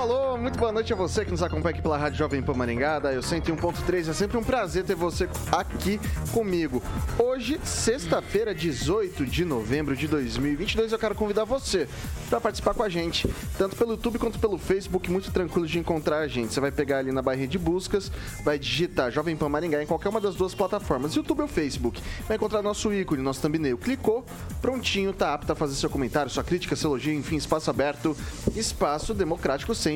Alô, muito boa noite a você que nos acompanha aqui pela Rádio Jovem Pan Maringá, eu 101.3. É sempre um prazer ter você aqui comigo. Hoje, sexta-feira, 18 de novembro de 2022, eu quero convidar você para participar com a gente, tanto pelo YouTube quanto pelo Facebook, muito tranquilo de encontrar a gente. Você vai pegar ali na barra de buscas, vai digitar Jovem Pan Maringá em qualquer uma das duas plataformas, YouTube ou Facebook. Vai encontrar nosso ícone, nosso thumbnail. Clicou, prontinho, tá apto a fazer seu comentário, sua crítica, seu elogio, enfim, espaço aberto, espaço democrático sempre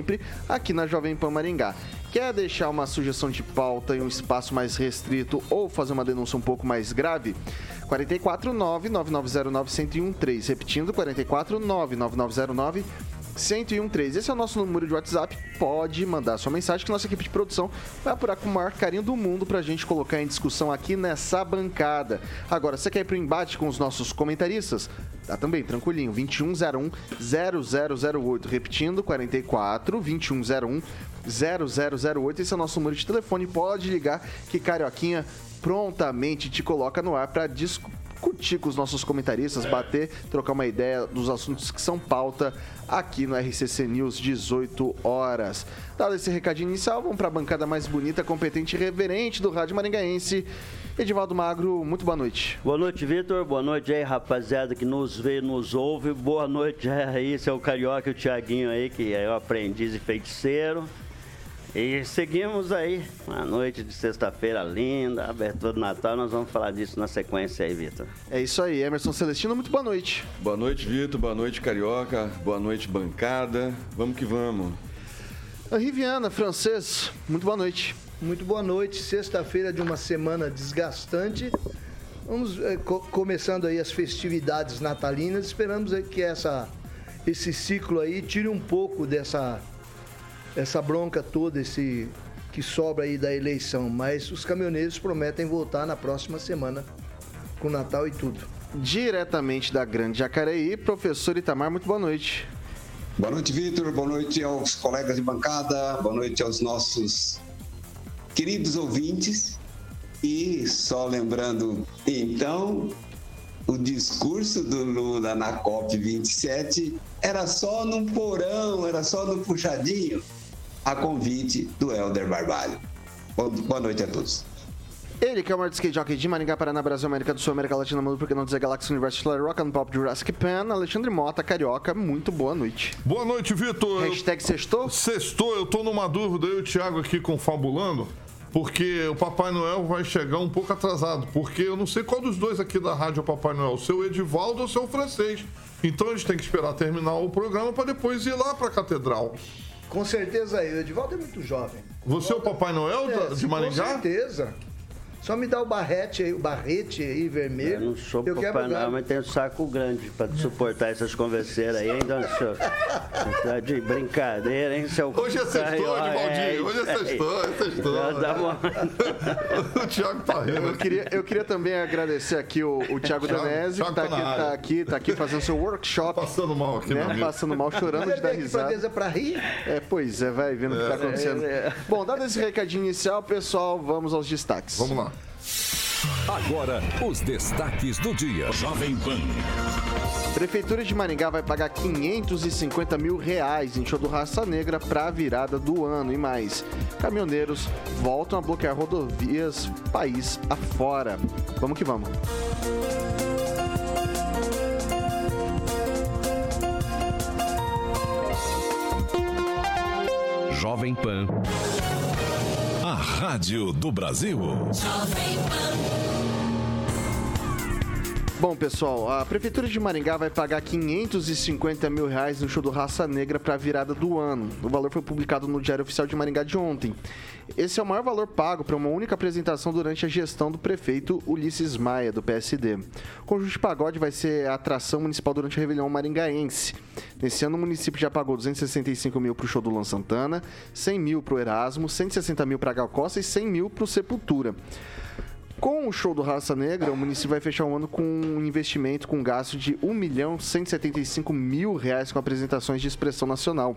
aqui na Jovem Pan Maringá. Quer deixar uma sugestão de pauta em um espaço mais restrito ou fazer uma denúncia um pouco mais grave? 449-9909-1013. Repetindo, 449-9909 1013. Esse é o nosso número de WhatsApp. Pode mandar sua mensagem que nossa equipe de produção vai apurar com o maior carinho do mundo pra gente colocar em discussão aqui nessa bancada. Agora, você quer ir pro embate com os nossos comentaristas? Tá também, tranquilinho. 2101 0008. Repetindo, 44 2101 0008. Esse é o nosso número de telefone. Pode ligar que Carioquinha prontamente te coloca no ar para discutir discutir com os nossos comentaristas, bater, trocar uma ideia dos assuntos que são pauta aqui no RCC News 18 horas. Dado esse recadinho inicial, vamos para a bancada mais bonita, competente e reverente do Rádio Maringaense. Edivaldo Magro, muito boa noite. Boa noite, Vitor. Boa noite aí, rapaziada que nos vê, nos ouve. Boa noite aí, seu Carioca e o Tiaguinho aí, que é o aprendiz e feiticeiro. E seguimos aí, uma noite de sexta-feira linda, abertura do Natal, nós vamos falar disso na sequência aí, Vitor. É isso aí, Emerson Celestino, muito boa noite. Boa noite, Vitor, boa noite, Carioca, boa noite, bancada, vamos que vamos. A Riviana, francês, muito boa noite. Muito boa noite, sexta-feira de uma semana desgastante. Vamos é, co começando aí as festividades natalinas, esperamos que essa, esse ciclo aí tire um pouco dessa essa bronca toda, esse que sobra aí da eleição, mas os caminhoneiros prometem voltar na próxima semana com Natal e tudo. Diretamente da Grande Jacareí, professor Itamar, muito boa noite. Boa noite, Vitor. Boa noite aos colegas de bancada. Boa noite aos nossos queridos ouvintes. E só lembrando, então, o discurso do Lula na COP27 era só num porão, era só no puxadinho a convite do Helder Barbalho. Boa noite a todos. Ele que é o maior skate jockey de Maringá, Paraná, Brasil, América do Sul, América Latina, Mundo, porque não dizer Galáxia, Universo, Flare, Rock and Pop, Jurassic Pan, Alexandre Mota, Carioca, muito boa noite. Boa noite, Vitor. Hashtag sextou? Sextou, eu tô numa dúvida, eu e o Thiago aqui confabulando, porque o Papai Noel vai chegar um pouco atrasado, porque eu não sei qual dos dois aqui da rádio é o Papai Noel, o seu Edivaldo ou o seu francês. Então a gente tem que esperar terminar o programa para depois ir lá para a catedral. Com certeza aí. O Edivaldo é muito jovem. Você é o Papai Noel é, de Maringá? Com certeza. Só me dá o barrete aí, o barrete aí vermelho. Eu não sou eu papai não, mas tenho saco grande para suportar essas converseiras aí, então, senhor. Tá de brincadeira, hein, seu Hoje é sextou, é, Hoje é sextou, é sextou. o Thiago tá rindo. Eu queria, eu queria também agradecer aqui o, o Thiago Danese, que tá, tá aqui, tá, aqui, tá aqui fazendo seu workshop. Passando mal aqui, né? Passando mal, chorando de dar risada. Pra, pra rir? É, pois é, vai vendo o que tá é. acontecendo. É, é. Bom, dado esse recadinho inicial, pessoal, vamos aos destaques. Vamos lá. Agora, os destaques do dia. Jovem Pan. Prefeitura de Maringá vai pagar 550 mil reais em show do Raça Negra para a virada do ano e mais. Caminhoneiros voltam a bloquear rodovias país afora. Vamos que vamos. Jovem Pan Rádio do Brasil. Bom, pessoal, a Prefeitura de Maringá vai pagar 550 mil reais no show do Raça Negra para a virada do ano. O valor foi publicado no Diário Oficial de Maringá de ontem. Esse é o maior valor pago para uma única apresentação durante a gestão do prefeito Ulisses Maia, do PSD. O conjunto de pagode vai ser a atração municipal durante o Réveillon Maringaense. Nesse ano, o município já pagou 265 mil para o show do Luan Santana, 100 mil para o Erasmo, 160 mil para a Gal Costa e 100 mil para o Sepultura. Com o show do Raça Negra, o município vai fechar um ano com um investimento com gasto de 1 milhão 175 mil reais com apresentações de expressão nacional.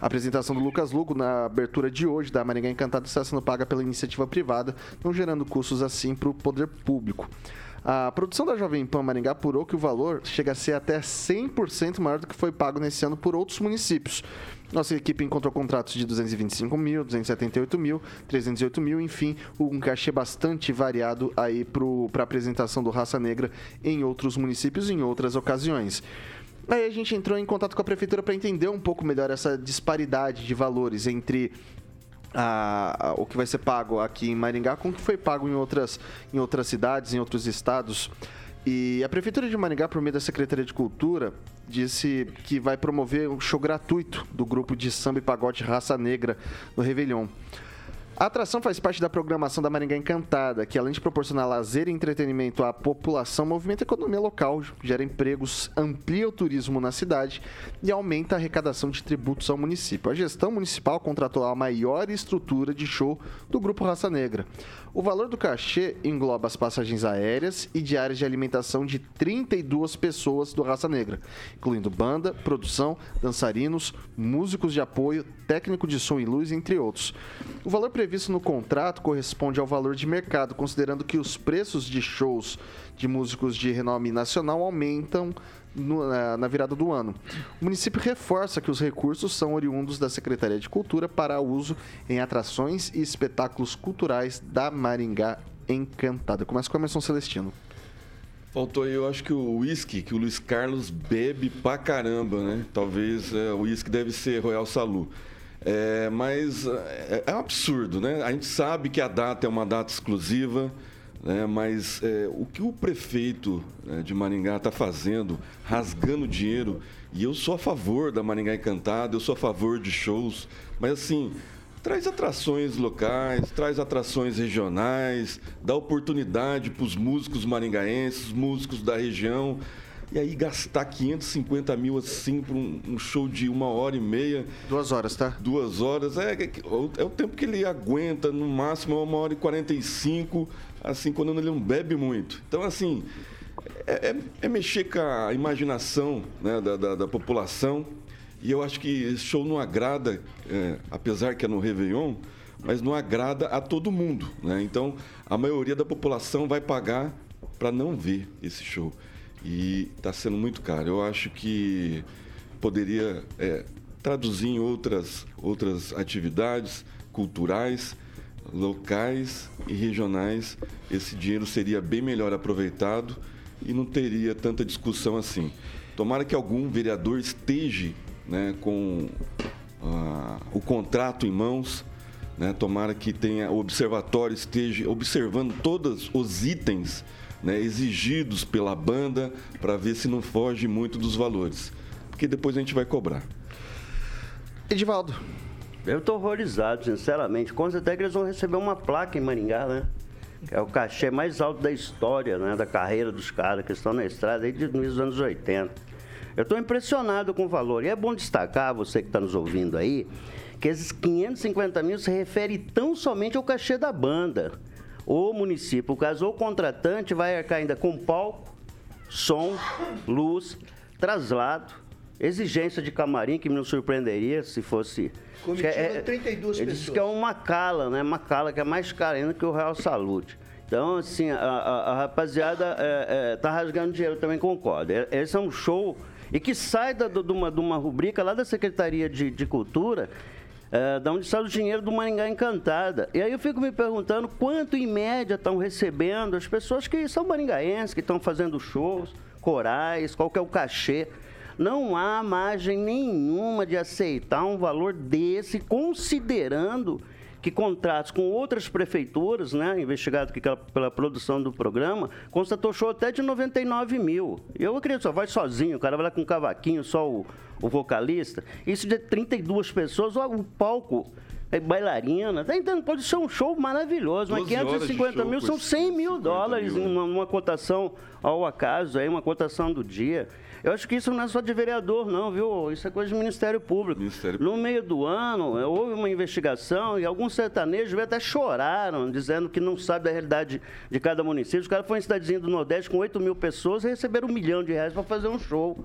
A apresentação do Lucas Lugo na abertura de hoje da Maringá Encantada está sendo paga pela iniciativa privada, não gerando custos assim para o poder público. A produção da Jovem Pan Maringá apurou que o valor chega a ser até 100% maior do que foi pago nesse ano por outros municípios. Nossa equipe encontrou contratos de 225 mil, 278 mil, 308 mil, enfim, um cachê bastante variado aí para a apresentação do Raça Negra em outros municípios em outras ocasiões. Aí a gente entrou em contato com a prefeitura para entender um pouco melhor essa disparidade de valores entre a, a, o que vai ser pago aqui em Maringá com o que foi pago em outras, em outras cidades, em outros estados. E a Prefeitura de Maringá, por meio da Secretaria de Cultura, disse que vai promover um show gratuito do grupo de samba e pagode Raça Negra no Réveillon. A atração faz parte da programação da Maringá Encantada, que além de proporcionar lazer e entretenimento à população, movimenta a economia local, gera empregos, amplia o turismo na cidade e aumenta a arrecadação de tributos ao município. A gestão municipal contratou a maior estrutura de show do Grupo Raça Negra. O valor do cachê engloba as passagens aéreas e diárias de alimentação de 32 pessoas do Raça Negra, incluindo banda, produção, dançarinos, músicos de apoio, técnico de som e luz, entre outros. O valor previsto no contrato corresponde ao valor de mercado, considerando que os preços de shows de músicos de renome nacional aumentam no, na, na, virada do ano. O município reforça que os recursos são oriundos da Secretaria de Cultura para uso em atrações e espetáculos culturais da Maringá Encantada. Começa com a Emerson Celestino. Faltou aí, eu acho que o uísque, que o Luiz Carlos bebe pra caramba, né? Talvez é, o uísque deve ser Royal Salu. É, mas é, é um absurdo, né? A gente sabe que a data é uma data exclusiva, né? mas é, o que o prefeito né, de Maringá está fazendo, rasgando dinheiro, e eu sou a favor da Maringá Encantada, eu sou a favor de shows, mas assim, traz atrações locais, traz atrações regionais, dá oportunidade para os músicos maringaenses, músicos da região. E aí gastar 550 mil assim para um, um, show de uma hora e meia. Duas horas, tá? Duas horas. É, é, é o tempo que ele aguenta, no máximo é uma hora e 45, assim, quando ele não bebe muito. Então, assim, é, é, é mexer com a imaginação né, da, da, da, população. E eu acho que esse show não agrada, é, apesar que é no Réveillon, mas não agrada a todo mundo. Né? Então, a maioria da população vai pagar para não ver esse show e está sendo muito caro. Eu acho que poderia é, traduzir em outras, outras atividades culturais, locais e regionais. Esse dinheiro seria bem melhor aproveitado e não teria tanta discussão assim. Tomara que algum vereador esteja né, com uh, o contrato em mãos. Né, tomara que tenha o observatório esteja observando todos os itens né, exigidos pela banda para ver se não foge muito dos valores. Porque depois a gente vai cobrar. Edivaldo. Eu estou horrorizado, sinceramente. Com certeza que eles vão receber uma placa em Maringá, né? É o cachê mais alto da história, né? Da carreira dos caras que estão na estrada desde os anos 80. Eu estou impressionado com o valor. E é bom destacar, você que está nos ouvindo aí, que esses 550 mil se refere tão somente ao cachê da banda o município, caso, o contratante vai arcar ainda com palco, som, luz, traslado, exigência de camarim, que me surpreenderia se fosse. Comitiva é, 32 ele pessoas. Diz que é uma cala, né? Uma cala que é mais cara ainda que o Real Saúde. Então, assim, a, a, a rapaziada é, é, tá rasgando dinheiro, também concordo. É, esse é um show e que sai da, de, uma, de uma rubrica lá da Secretaria de, de Cultura é, da onde sai o dinheiro do Maringá Encantada. E aí eu fico me perguntando quanto em média estão recebendo as pessoas que são maringaenses, que estão fazendo shows, corais, qual que é o cachê. Não há margem nenhuma de aceitar um valor desse, considerando que contratos com outras prefeituras, né, investigado aqui pela produção do programa, constatou show até de 99 mil. Eu acredito, só vai sozinho, o cara vai lá com um cavaquinho, só o, o vocalista. Isso de 32 pessoas, o palco é bailarina, tá entendendo? Pode ser um show maravilhoso, mas 550 mil são 100 mil dólares mil. Uma, uma cotação ao acaso, aí, uma cotação do dia. Eu acho que isso não é só de vereador, não, viu? Isso é coisa do Ministério Público. Ministério... No meio do ano, eh, houve uma investigação e alguns sertanejos até choraram, dizendo que não sabe da realidade de cada município. Os caras foram em cidadezinha do Nordeste com 8 mil pessoas e receberam um milhão de reais para fazer um show.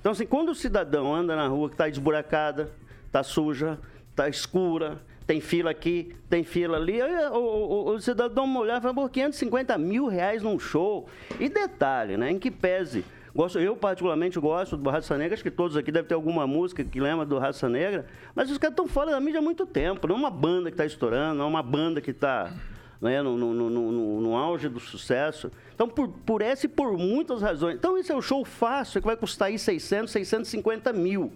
Então, assim, quando o cidadão anda na rua que está esburacada, está suja, está escura, tem fila aqui, tem fila ali. o, o, o, cidadão uma olhar e fala, por 550 mil reais num show. E detalhe, né? Em que pese. Gosto, eu, particularmente, gosto do Raça Negra. Acho que todos aqui devem ter alguma música que lembra do Raça Negra. Mas os caras estão fora da mídia há muito tempo. Não é uma banda que está estourando, não é uma banda que está né, no, no, no, no, auge do sucesso. Então, por, por essa e por muitas razões. Então, esse é o show fácil, que vai custar aí 600, 650 mil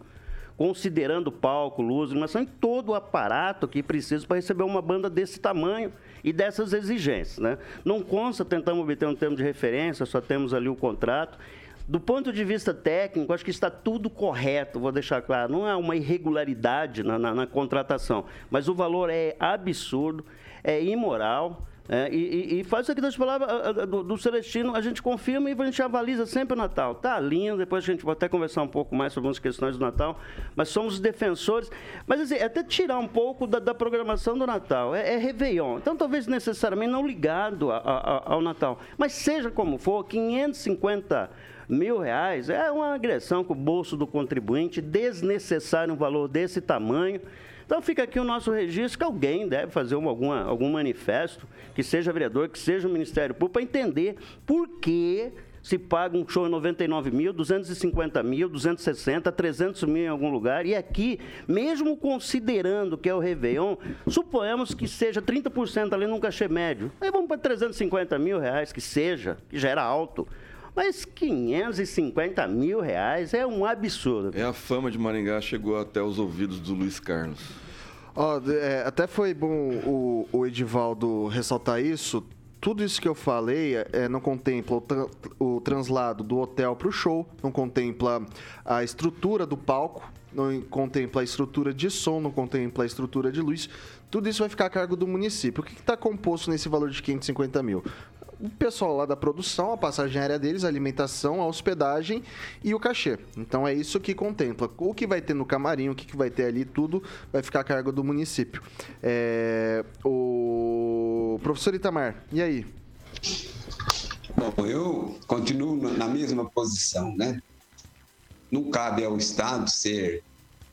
considerando palco, luz, iluminação e todo o aparato que precisa para receber uma banda desse tamanho e dessas exigências. Né? Não consta, tentamos obter um termo de referência, só temos ali o contrato. Do ponto de vista técnico, acho que está tudo correto, vou deixar claro. Não há uma irregularidade na, na, na contratação, mas o valor é absurdo, é imoral. É, e, e, faz isso aqui das palavras do, do, Celestino, a gente confirma e a gente avaliza sempre o Natal. Tá lindo, depois a gente vai até conversar um pouco mais sobre algumas questões do Natal, mas somos defensores. Mas assim, é até tirar um pouco da, da programação do Natal. É, é Réveillon. Então, talvez necessariamente não ligado a, a, ao Natal. Mas seja como for, 550 mil reais é uma agressão com o bolso do contribuinte, desnecessário um valor desse tamanho. Então fica aqui o nosso registro que alguém deve fazer alguma, algum manifesto, que seja vereador, que seja o Ministério Público, para entender por que se paga um show em 99 mil, 250 mil, 260, 300 mil em algum lugar. E aqui, mesmo considerando que é o Réveillon, suponhamos que seja 30% ali num cachê médio. Aí vamos para 350 mil reais, que seja, que já era alto. Mas 550 mil reais é um absurdo. É a fama de Maringá chegou até os ouvidos do Luiz Carlos. Oh, é, até foi bom o, o Edivaldo ressaltar isso. Tudo isso que eu falei é, não contempla o, tra o translado do hotel para o show, não contempla a estrutura do palco, não contempla a estrutura de som, não contempla a estrutura de luz. Tudo isso vai ficar a cargo do município. O que está composto nesse valor de 550 mil? O pessoal lá da produção, a passagem aérea deles, a alimentação, a hospedagem e o cachê. Então é isso que contempla. O que vai ter no camarim, o que vai ter ali, tudo vai ficar a cargo do município. É... O professor Itamar, e aí? Bom, eu continuo na mesma posição, né? Não cabe ao Estado ser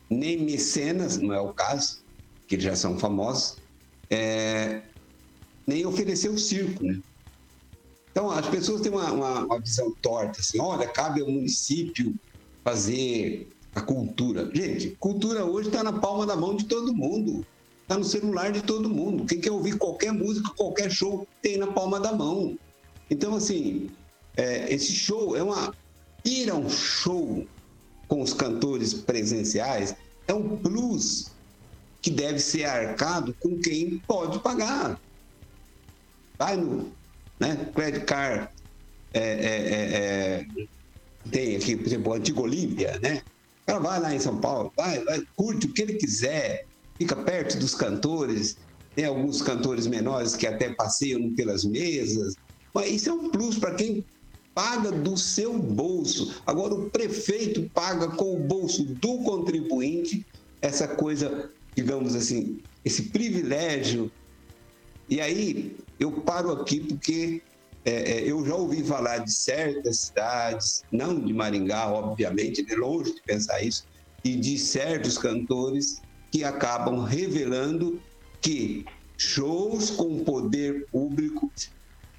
nem mecenas, não é o caso, que já são famosos, é, nem oferecer o circo, né? Então, as pessoas têm uma, uma, uma visão torta, assim, olha, cabe ao município fazer a cultura. Gente, cultura hoje está na palma da mão de todo mundo. Está no celular de todo mundo. Quem quer ouvir qualquer música, qualquer show, tem na palma da mão. Então, assim, é, esse show é uma. Ir a um show com os cantores presenciais é um plus que deve ser arcado com quem pode pagar. Vai no né? Credit Card é, é, é, é, tem aqui, por exemplo, Antigo Olímpia, né? O cara vai lá em São Paulo, vai, vai, curte o que ele quiser, fica perto dos cantores, tem alguns cantores menores que até passeiam pelas mesas. Mas isso é um plus para quem paga do seu bolso. Agora, o prefeito paga com o bolso do contribuinte essa coisa, digamos assim, esse privilégio. E aí, eu paro aqui porque é, é, eu já ouvi falar de certas cidades, não de Maringá, obviamente, de longe de pensar isso, e de certos cantores que acabam revelando que shows com poder público,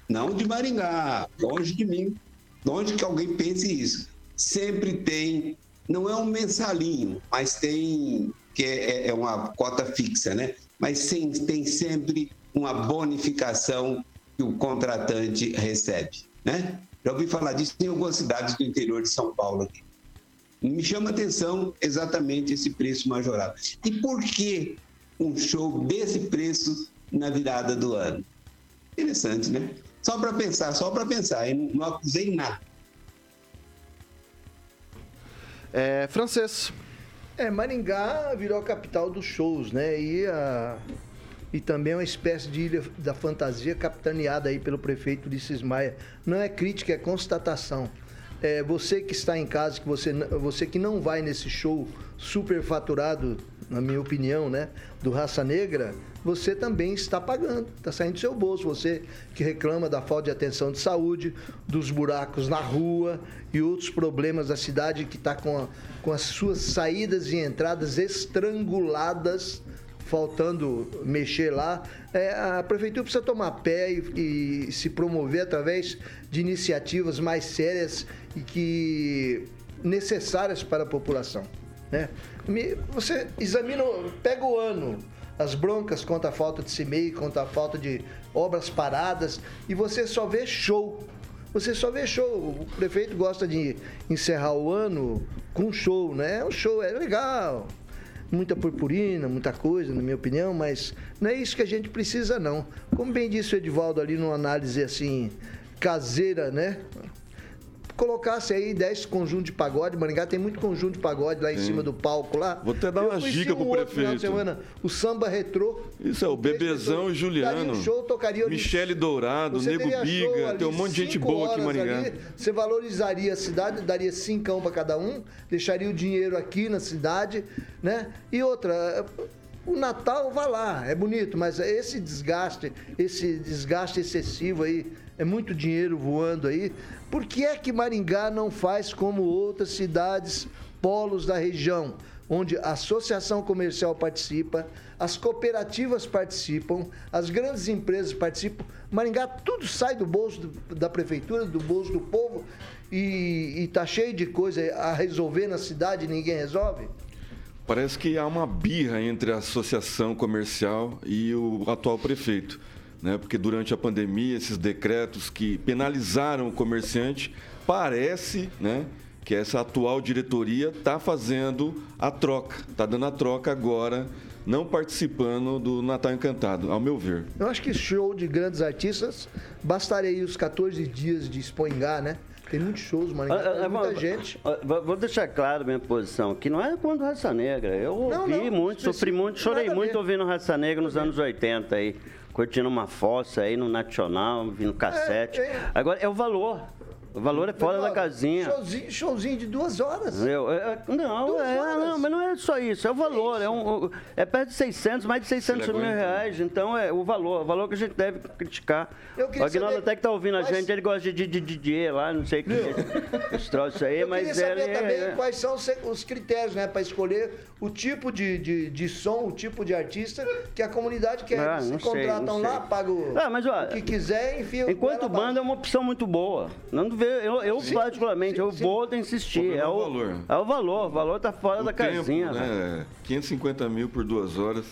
não de Maringá, longe de mim, longe que alguém pense isso, sempre tem, não é um mensalinho, mas tem, que é, é uma cota fixa, né? Mas tem sempre uma bonificação que o contratante recebe, né? Já ouvi falar disso em algumas cidades do interior de São Paulo aqui. Me chama atenção exatamente esse preço majorado. E por que um show desse preço na virada do ano. Interessante, né? Só para pensar, só para pensar. Eu não acusei nada. É, francês. É, Maringá virou a capital dos shows, né? E, a, e também uma espécie de ilha da fantasia capitaneada aí pelo prefeito Ulisses Maia. Não é crítica, é constatação. É, você que está em casa, que você, você que não vai nesse show super faturado, na minha opinião, né? Do Raça Negra, você também está pagando, está saindo do seu bolso. Você que reclama da falta de atenção de saúde, dos buracos na rua e outros problemas da cidade que está com, a, com as suas saídas e entradas estranguladas, faltando mexer lá. É, a prefeitura precisa tomar pé e, e se promover através de iniciativas mais sérias e que necessárias para a população. Né? Você examina, pega o ano as broncas contra a falta de CIMEI, contra a falta de obras paradas, e você só vê show. Você só vê show. O prefeito gosta de encerrar o ano com show, né? O show é legal. Muita purpurina, muita coisa, na minha opinião, mas não é isso que a gente precisa, não. Como bem disse o Edivaldo ali numa análise assim, caseira, né? Colocasse aí 10 conjuntos de pagode. Maringá tem muito conjunto de pagode lá em Sim. cima do palco lá. Vou até dar uma dica pro um prefeito. Semana, o samba retrô. Isso é o Bebezão e Juliano. Um show, tocaria Michele Dourado, Nego Biga, tem um monte de gente boa aqui em Maringá. Ali, você valorizaria a cidade, daria cincão para cada um, deixaria o dinheiro aqui na cidade, né? E outra, o Natal vá lá, é bonito, mas esse desgaste, esse desgaste excessivo aí, é muito dinheiro voando aí. Por que é que Maringá não faz como outras cidades, polos da região, onde a associação comercial participa, as cooperativas participam, as grandes empresas participam? Maringá tudo sai do bolso do, da prefeitura, do bolso do povo e está cheio de coisa a resolver na cidade ninguém resolve? Parece que há uma birra entre a associação comercial e o atual prefeito né? porque durante a pandemia, esses decretos que penalizaram o comerciante, parece né, que essa atual diretoria está fazendo a troca, está dando a troca agora, não participando do Natal Encantado, ao meu ver. Eu acho que show de grandes artistas bastaria os 14 dias de expoingar, né? Tem muitos shows, mano. Ah, tem muita gente. Vou deixar claro a minha posição, que não é contra Raça Negra. Eu ouvi não, não, muito, sofri muito, chorei muito ouvindo Raça Negra nos anos 80 aí curtindo uma fossa aí no Nacional, vindo cassete. É, é. Agora, é o valor. O valor é fora da casinha. Showzinho, showzinho de duas horas. Eu, é, não, duas é, horas. não, mas não é só isso, é o valor. É, um, é perto de 600, mais de 600 mil reais. Então é o valor, o valor que a gente deve criticar. O Aguinaldo até que tá ouvindo mas... a gente, ele gosta de DJ lá, não sei o que. Esse troço aí, eu mas queria saber ele, também é... quais são os critérios, né, para escolher o tipo de, de, de, som, o tipo de artista que a comunidade quer. Ah, se contratam lá, paga o, ah, mas, ó, o que quiser, enfim. Enquanto banda é uma opção muito boa. Não vê, eu, eu sim, particularmente, sim, eu sim. vou insistir. É o, valor. É o valor. O valor tá fora o da tempo, casinha. Né? 550 mil por duas horas.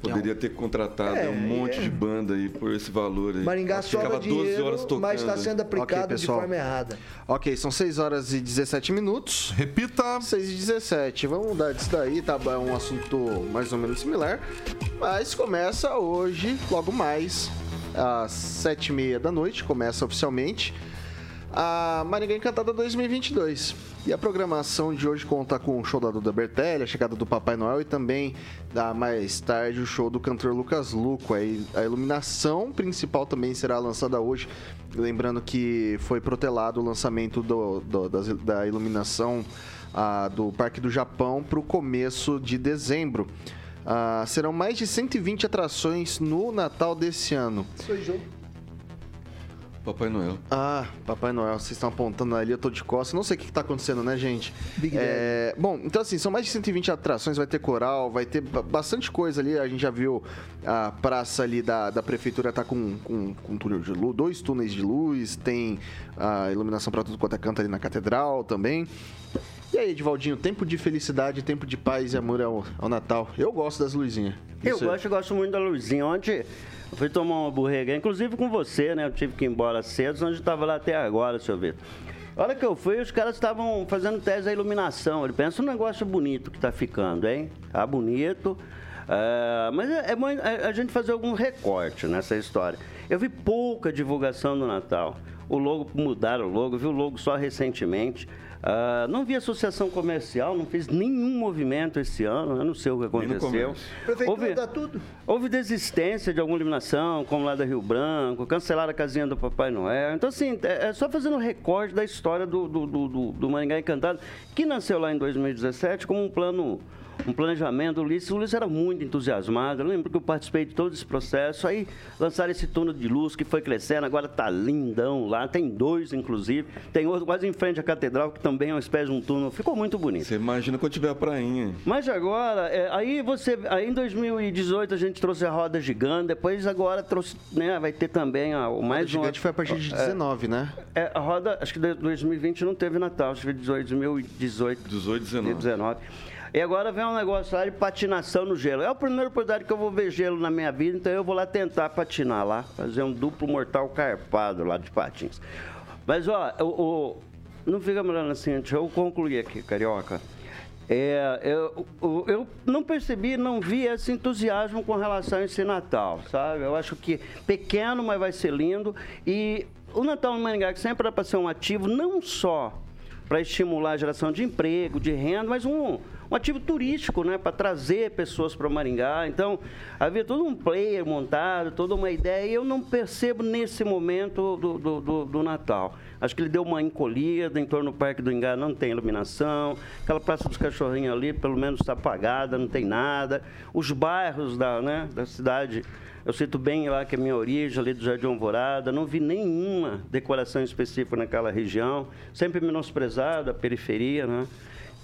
Poderia ter contratado é, um monte é. de banda aí por esse valor aí. Maringá sobra dinheiro, horas tocando. mas está sendo aplicado okay, de forma errada. Ok, são 6 horas e 17 minutos. Repita. 6 e 17. Vamos mudar disso daí, tá? É um assunto mais ou menos similar. Mas começa hoje, logo mais, às 7 e meia da noite, começa oficialmente a Maringá Encantada 2022. E a programação de hoje conta com o show da Duda Bertelli, a chegada do Papai Noel e também da mais tarde o show do cantor Lucas Luco. A iluminação principal também será lançada hoje. Lembrando que foi protelado o lançamento do, do, da, da, iluminação do Parque do Japão para o começo de dezembro. Ah, serão mais de 120 atrações no Natal desse ano. Foi jogo. Papai Noel. Ah, Papai Noel, vocês estão apontando ali, eu tô de costas. Não sei o que, está acontecendo, né, gente? Big é, Bom, então assim, são mais de 120 atrações, vai ter coral, vai ter bastante coisa ali. A gente já viu a praça ali da, da prefeitura tá com, com, com um túnel de luz, dois túneis de luz, tem a iluminação para tudo quanto é canto ali na catedral também. E aí, Edivaldinho, tempo de felicidade, tempo de paz e amor ao, ao Natal. Eu gosto das luzinhas. Eu gosto, eu gosto muito da luzinha. Ontem fui tomar uma borrega, inclusive com você, né? Eu tive que ir embora cedo, onde estava lá até agora, seu Vitor. A hora que eu fui, os caras estavam fazendo teste da iluminação. Ele pensa um negócio bonito que tá ficando, hein? Tá bonito. Uh, mas é, é, a gente fazer algum recorte nessa história. Eu vi pouca divulgação do Natal. O logo, mudaram o logo, vi o logo só recentemente. Uh, não vi associação comercial, não fez nenhum movimento esse ano, eu não sei o que aconteceu. Houve, dá tudo. houve desistência de alguma iluminação, como lá da Rio Branco, cancelaram a casinha do Papai Noel. Então, assim, é, é só fazendo um recorde da história do, do, do, do Maringá Encantado, que nasceu lá em 2017 como um plano um planejamento. O Ulisses, o Ulisses era muito entusiasmado. Eu lembro que eu participei de todo esse processo. Aí lançaram esse túnel de luz que foi crescendo, agora está lindão lá. Tem dois, inclusive. Tem outro quase em frente à catedral, que também é uma espécie de um túnel. Ficou muito bonito. Você imagina quando tiver a prainha. Mas agora, é, aí você. Aí em 2018 a gente trouxe a roda gigante, depois agora trouxe, né? Vai ter também a, o mais. A gigante foi a partir de 19, é, né? É, a roda, acho que 2020 não teve Natal, acho que 2018. 18, 19. 19. E agora vem um negócio lá de patinação no gelo. É a primeira oportunidade que eu vou ver gelo na minha vida, então eu vou lá tentar patinar lá, fazer um duplo mortal carpado lá de patins. Mas, ó, o, o não fica melhor assim, deixa eu concluir aqui, Carioca. É, eu, eu não percebi, não vi esse entusiasmo com relação a esse Natal, sabe? Eu acho que pequeno, mas vai ser lindo. E o Natal no Maringá, que sempre era para ser um ativo, não só para estimular a geração de emprego, de renda, mas um, um ativo turístico, né, para trazer pessoas para Maringá. Então, havia todo um player montado, toda uma ideia, e eu não percebo nesse momento do, do, do, do Natal. Acho que ele deu uma encolhida em torno do Parque do Ingá, não tem iluminação. Aquela Praça dos Cachorrinhos ali, pelo menos está apagada, não tem nada. Os bairros da, né, da cidade, eu cito bem lá que é minha origem, ali do Jardim Alvorada, não vi nenhuma decoração específica naquela região. Sempre menosprezada a periferia, né?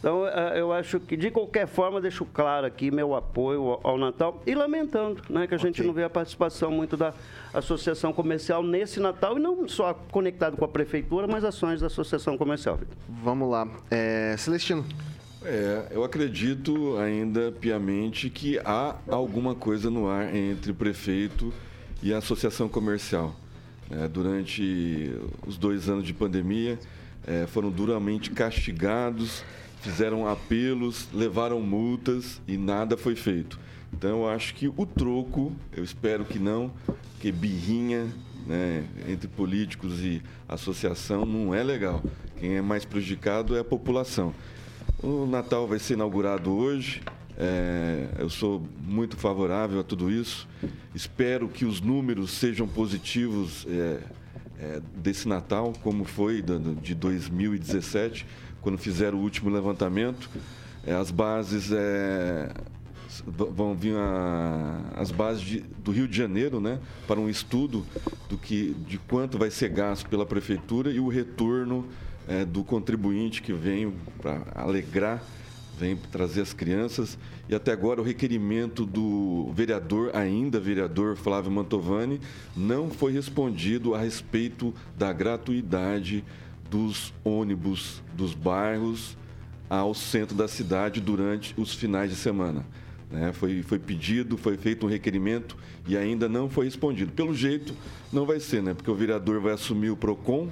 Então, é, eu acho que, de qualquer forma, deixo claro aqui meu apoio ao Natal e lamentando né, que a gente okay. não vê a participação muito da Associação Comercial nesse Natal e não só conectado com a Prefeitura, mas ações da Associação Comercial. Vamos lá. É, Celestino. É, eu acredito ainda piamente que há alguma coisa no ar entre o prefeito e a associação comercial. É, durante os dois anos de pandemia, é, foram duramente castigados fizeram apelos, levaram multas e nada foi feito. Então eu acho que o troco, eu espero que não, que birrinha né, entre políticos e associação não é legal. Quem é mais prejudicado é a população. O Natal vai ser inaugurado hoje. É, eu sou muito favorável a tudo isso. Espero que os números sejam positivos é, é, desse Natal, como foi de 2017 quando fizeram o último levantamento, é, as bases é, vão vir a, as bases de, do Rio de Janeiro, né, para um estudo do que, de quanto vai ser gasto pela prefeitura e o retorno é, do contribuinte que vem para alegrar, vem trazer as crianças. E até agora o requerimento do vereador, ainda vereador Flávio Mantovani, não foi respondido a respeito da gratuidade dos ônibus dos bairros ao centro da cidade durante os finais de semana. Né? Foi, foi pedido, foi feito um requerimento e ainda não foi respondido. Pelo jeito, não vai ser, né? porque o vereador vai assumir o PROCON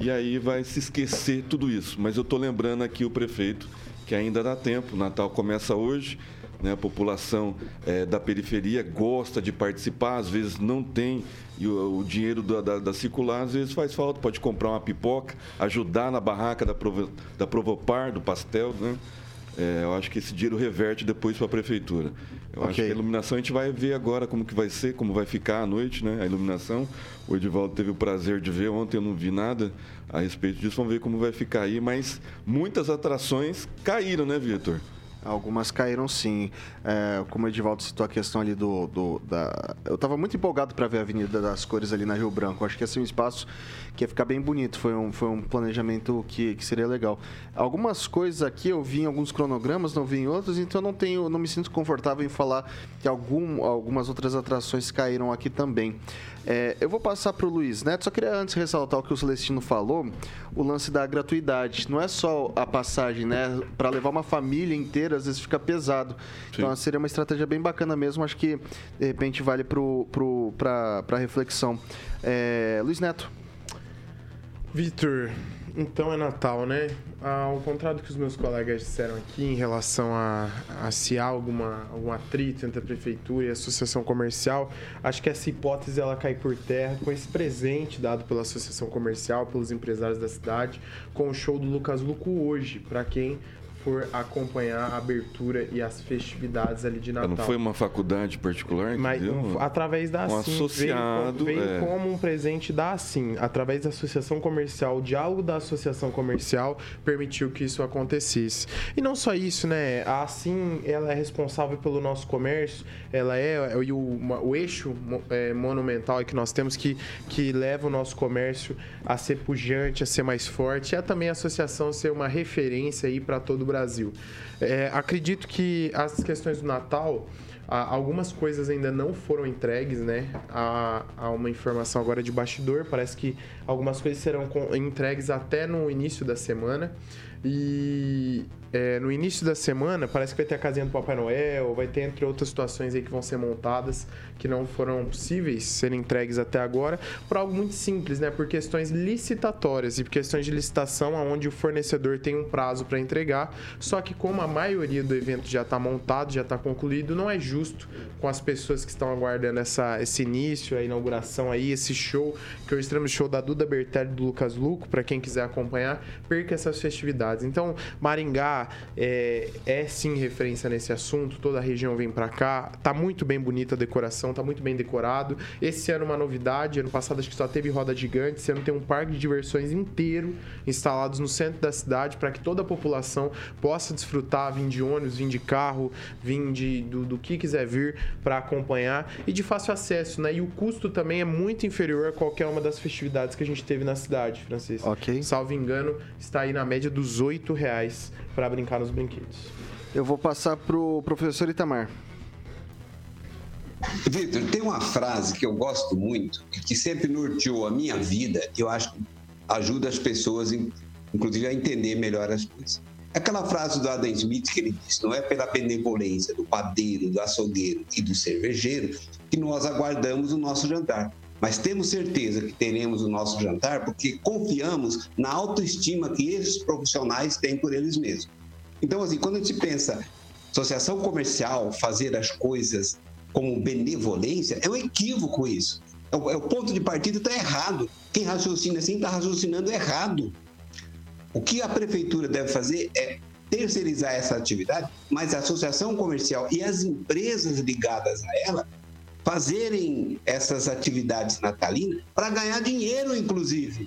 e aí vai se esquecer tudo isso. Mas eu estou lembrando aqui o prefeito que ainda dá tempo, o Natal começa hoje, né? A população é, da periferia gosta de participar, às vezes não tem e o, o dinheiro da, da, da, circular, às vezes faz falta. Pode comprar uma pipoca, ajudar na barraca da, Provo, da Provopar, do pastel, né? É, eu acho que esse dinheiro reverte depois para a prefeitura. Eu okay. acho que a iluminação a gente vai ver agora como que vai ser, como vai ficar à noite, né? A iluminação. O Edivaldo teve o prazer de ver, ontem eu não vi nada a respeito disso. Vamos ver como vai ficar aí, mas muitas atrações caíram, né, Vitor? Algumas caíram sim. É, como o Edivaldo citou a questão ali do. do da... Eu estava muito empolgado para ver a Avenida das Cores ali na Rio Branco. Acho que ia ser um espaço que ia ficar bem bonito. Foi um, foi um planejamento que, que seria legal. Algumas coisas aqui eu vi em alguns cronogramas, não vi em outros, então não tenho, não me sinto confortável em falar que algum, algumas outras atrações caíram aqui também. É, eu vou passar para o Luiz Neto, só queria antes ressaltar o que o Celestino falou, o lance da gratuidade. Não é só a passagem, né? Para levar uma família inteira, às vezes fica pesado. Sim. Então seria uma estratégia bem bacana mesmo, acho que de repente vale para reflexão. É, Luiz Neto. Vitor, então é Natal, né? Ao contrário do que os meus colegas disseram aqui em relação a, a se há alguma, algum atrito entre a prefeitura e a associação comercial, acho que essa hipótese ela cai por terra com esse presente dado pela associação comercial, pelos empresários da cidade, com o show do Lucas Luco hoje, para quem for acompanhar a abertura e as festividades ali de Natal. Não foi uma faculdade particular? Que Mas deu? através da Um Assim, associado, veio, veio é. como um presente da Assim, através da associação comercial, o diálogo da associação comercial permitiu que isso acontecesse. E não só isso, né? A Assim, ela é responsável pelo nosso comércio, ela é e o, o eixo é, monumental que nós temos que, que leva o nosso comércio a ser pujante, a ser mais forte, e a também a associação ser uma referência aí para todo o Brasil. É, acredito que as questões do Natal algumas coisas ainda não foram entregues, né? Há, há uma informação agora de bastidor. Parece que algumas coisas serão entregues até no início da semana. E é, no início da semana parece que vai ter a casinha do Papai Noel, vai ter entre outras situações aí que vão ser montadas que não foram possíveis serem entregues até agora, por algo muito simples, né? Por questões licitatórias e por questões de licitação, onde o fornecedor tem um prazo para entregar. Só que como a maioria do evento já está montado, já está concluído, não é justo com as pessoas que estão aguardando essa, esse início, a inauguração aí, esse show, que é o extremo show da Duda Bertelli e do Lucas Luco, para quem quiser acompanhar, perca essas festividades. Então, Maringá é, é sim referência nesse assunto, toda a região vem para cá, tá muito bem bonita a decoração, tá muito bem decorado. Esse ano uma novidade, ano passado acho que só teve roda gigante, esse ano tem um parque de diversões inteiro instalados no centro da cidade para que toda a população possa desfrutar, vir de ônibus, vir de carro, vir de, do, do que quiser vir para acompanhar e de fácil acesso, né? E o custo também é muito inferior a qualquer uma das festividades que a gente teve na cidade, Francisco. Ok. Salvo engano, está aí na média dos 8 reais para brincar nos brinquedos. Eu vou passar pro professor Itamar. Vitor, tem uma frase que eu gosto muito e que sempre norteou a minha vida, e eu acho que ajuda as pessoas, in- inclusive, a entender melhor as coisas. É Aquela frase do Adam Smith que ele diz: não é pela benevolência do padeiro, do açougueiro e do cervejeiro que nós aguardamos o nosso jantar. Mas temos certeza que teremos o nosso jantar porque confiamos na autoestima que esses profissionais têm por eles mesmos. Então, assim, quando a gente pensa associação comercial fazer as coisas como benevolência, é um equívoco isso. É o, é o ponto de partida está errado. Quem raciocina assim está raciocinando errado. O que a prefeitura deve fazer é terceirizar essa atividade, mas a associação comercial e as empresas ligadas a ela fazerem essas atividades natalinas para ganhar dinheiro, inclusive.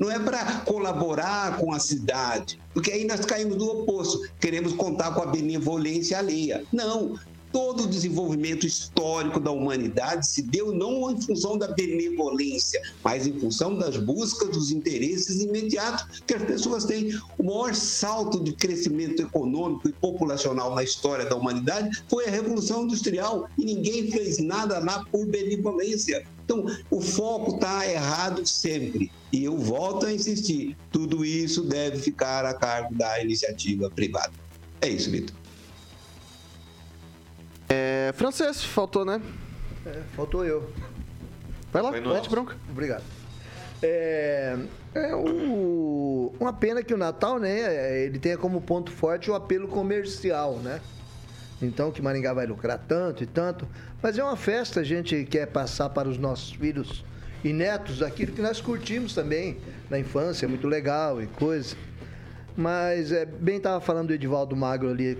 Não é para colaborar com a cidade, porque aí nós caímos do oposto. Queremos contar com a benevolência alheia. Não. Todo o desenvolvimento histórico da humanidade se deu não em função da benevolência, mas em função das buscas dos interesses imediatos que as pessoas têm. O maior salto de crescimento econômico e populacional na história da humanidade foi a Revolução Industrial e ninguém fez nada lá por benevolência. Então, o foco está errado sempre. E eu volto a insistir: tudo isso deve ficar a cargo da iniciativa privada. É isso, Vitor. É, francês, faltou, né? É, faltou eu. Vai lá, mete bronca. Obrigado. É, é o- uma pena que o Natal, né, ele tenha como ponto forte o apelo comercial, né? Então que Maringá vai lucrar tanto e tanto, mas é uma festa, a gente quer passar para os nossos filhos e netos aquilo que nós curtimos também na infância, muito legal e coisa. Mas é, bem estava falando do Edivaldo Magro ali,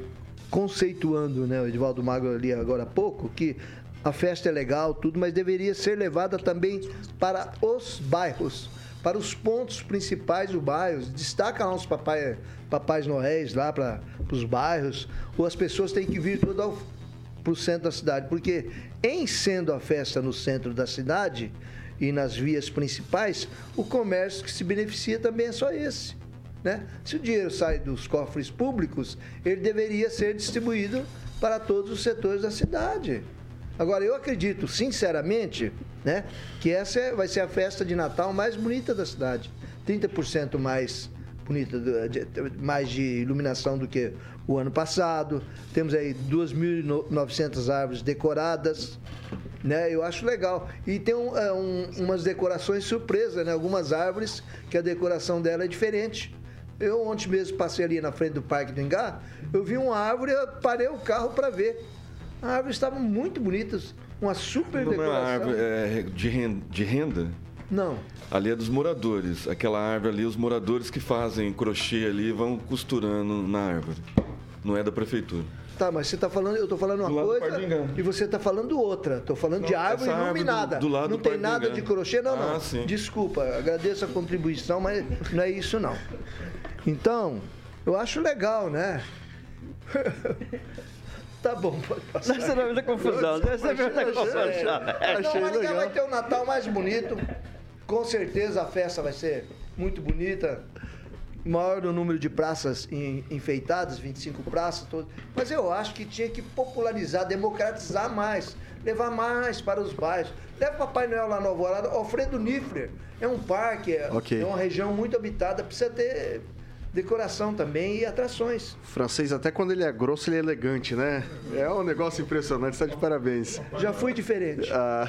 conceituando, né, o Edivaldo Magro ali agora há pouco, que a festa é legal, tudo, mas deveria ser levada também para os bairros, para os pontos principais do bairro. Destaca lá os papai, papais noéis lá para os bairros, ou as pessoas têm que vir para o centro da cidade, porque em sendo a festa no centro da cidade e nas vias principais, o comércio que se beneficia também é só esse. Né? Se o dinheiro sai dos cofres públicos, ele deveria ser distribuído para todos os setores da cidade. Agora, eu acredito, sinceramente, né, que essa é- vai ser a festa de Natal mais bonita da cidade. 30% mais bonita, mais de iluminação do que o ano passado. Temos aí 2.900 árvores decoradas. Né? Eu acho legal. E tem um, é, um, umas decorações surpresas, né? Algumas árvores que a decoração dela é diferente. Eu ontem mesmo passei ali na frente do Parque do Engá, eu vi uma árvore, eu parei o carro para ver. A árvore estava muito bonita, uma super Não é decoração. uma árvore é, de, renda, de renda? Não. Ali é dos moradores. Aquela árvore ali, os moradores que fazem crochê ali vão costurando na árvore. Não é da prefeitura. Tá, mas você tá falando, eu tô falando Do uma coisa e você tá falando outra. Tô falando de Não, árvore essa árvore iluminada. do- do lado não do tem Parque nada de crochê, não, não. Ah, sim. Desculpa, agradeço a contribuição, mas não é isso não. Então, eu acho legal, né? tá bom, pode passar. Não muita confusão. Você não muita confusão. Então, Maringá vai ter o Natal mais bonito. Com certeza a festa vai ser muito bonita. Maior o número de praças en- enfeitadas, 25 praças, todas. Mas eu acho que tinha que popularizar, democratizar mais, levar mais para os bairros. Leva Papai Noel lá no Alvorada. Alfredo Nifler é um parque, é, Ok. é uma região muito habitada, precisa ter decoração também e atrações. O francês, até quando ele é grosso, ele é elegante, né? É um negócio impressionante, está de parabéns. Já fui diferente. Ah,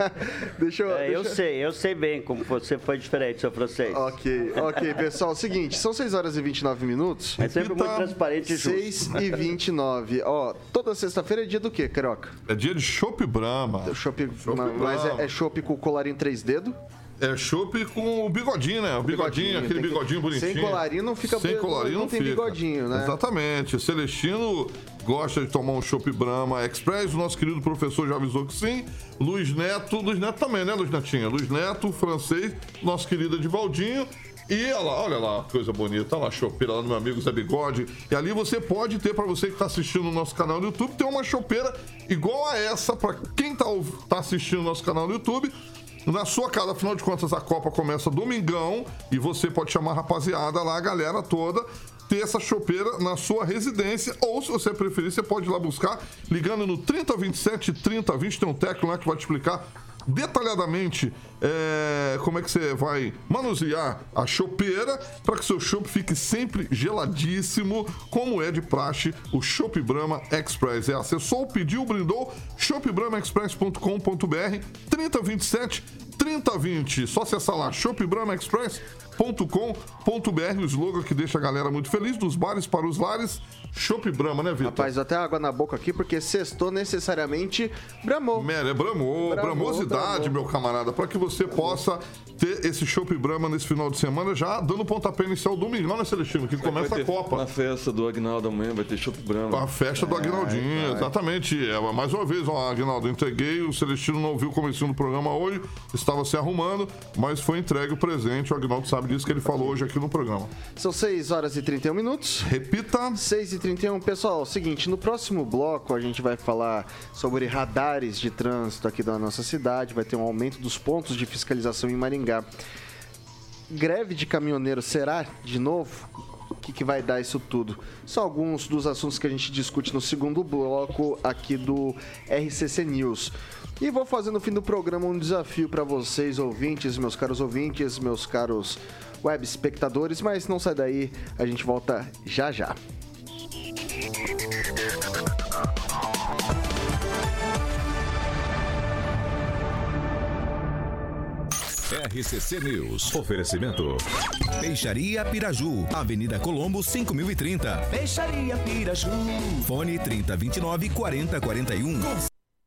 deixa eu. É, eu deixa- sei, eu sei bem como você foi diferente, seu francês. Ok, ok, pessoal. Seguinte, são 6 horas e 29 minutos. É sempre muito transparente e justo. 6 e 29. Ó, toda sexta-feira é dia do quê, Carioca? É dia de chopp Brahma. Chopp, Chopp mas Brahma. é, é chopp com colarinho três dedos? É chopp com o bigodinho, né? O bigodinho, aquele tem que- bigodinho bonitinho. Sem colarinho não fica Sem colarinho não não, tem fica. bigodinho, né? Exatamente. Celestino gosta de tomar um chopp Brahma Express. O nosso querido professor já avisou que sim. Luiz Neto, Luiz Neto também, né, Luiz Netinho? Luiz Neto, francês, nosso querido Edivaldinho. E olha lá, olha lá, coisa bonita, olha lá chopeira lá do meu amigo Zé Bigode. E ali você pode ter, para você que está assistindo no nosso canal no YouTube, ter uma chopeira igual a essa, para quem está tá assistindo no nosso canal no YouTube. Na sua casa, afinal de contas, a Copa começa domingão e você pode chamar a rapaziada lá, a galera toda, ter essa chopeira na sua residência. Ou, se você preferir, você pode ir lá buscar, ligando no 3027 3020. Tem um técnico lá que vai te explicar detalhadamente é, como é que você vai manusear a chopeira para que seu chopp fique sempre geladíssimo, como é de praxe o Chopp Brahma Express. É, acessou, pediu, brindou, shopbrahmaexpress.com.br 3027 3020. Só acessar lá, shopbrahmaexpress.com.br, o slogan que deixa a galera muito feliz, dos bares para os lares, Chopp Brahma, né, Vitor? Rapaz, até água na boca aqui, porque sextou necessariamente bramou. Mera, é bramou, Bramou, bramosidade, bramou. meu camarada, para que você possa ter esse Chopp Brahma nesse final de semana, já dando pontapé inicial domingão, né, Celestino? Que começa Vai a Copa. Na festa do Agnaldo amanhã vai ter chopp Brahma. A festa do Aguinaldinho, exatamente. É, mais uma vez, ó, Aguinaldo, entreguei, o Celestino não viu o comecinho do programa hoje, estava se arrumando, mas foi entregue o presente. O Aguinaldo sabe disso que ele falou hoje aqui no programa. São 6 horas e 31 minutos. Repita. 6 e 31 Pessoal, é seguinte, no próximo bloco a gente vai falar sobre radares de trânsito aqui da nossa cidade, vai ter um aumento dos pontos de fiscalização em Maringá. Greve de caminhoneiro será de novo? Que, que vai dar isso tudo? São alguns dos assuntos que a gente discute no segundo bloco aqui do RCC News. E vou fazer no fim do programa um desafio para vocês, ouvintes, meus caros ouvintes, meus caros web espectadores, mas não sai daí, a gente volta já já. RCC News. Oferecimento. Peixaria Piraju, Avenida Colombo 5030. Peixaria Piraju. Fone 3029 4041.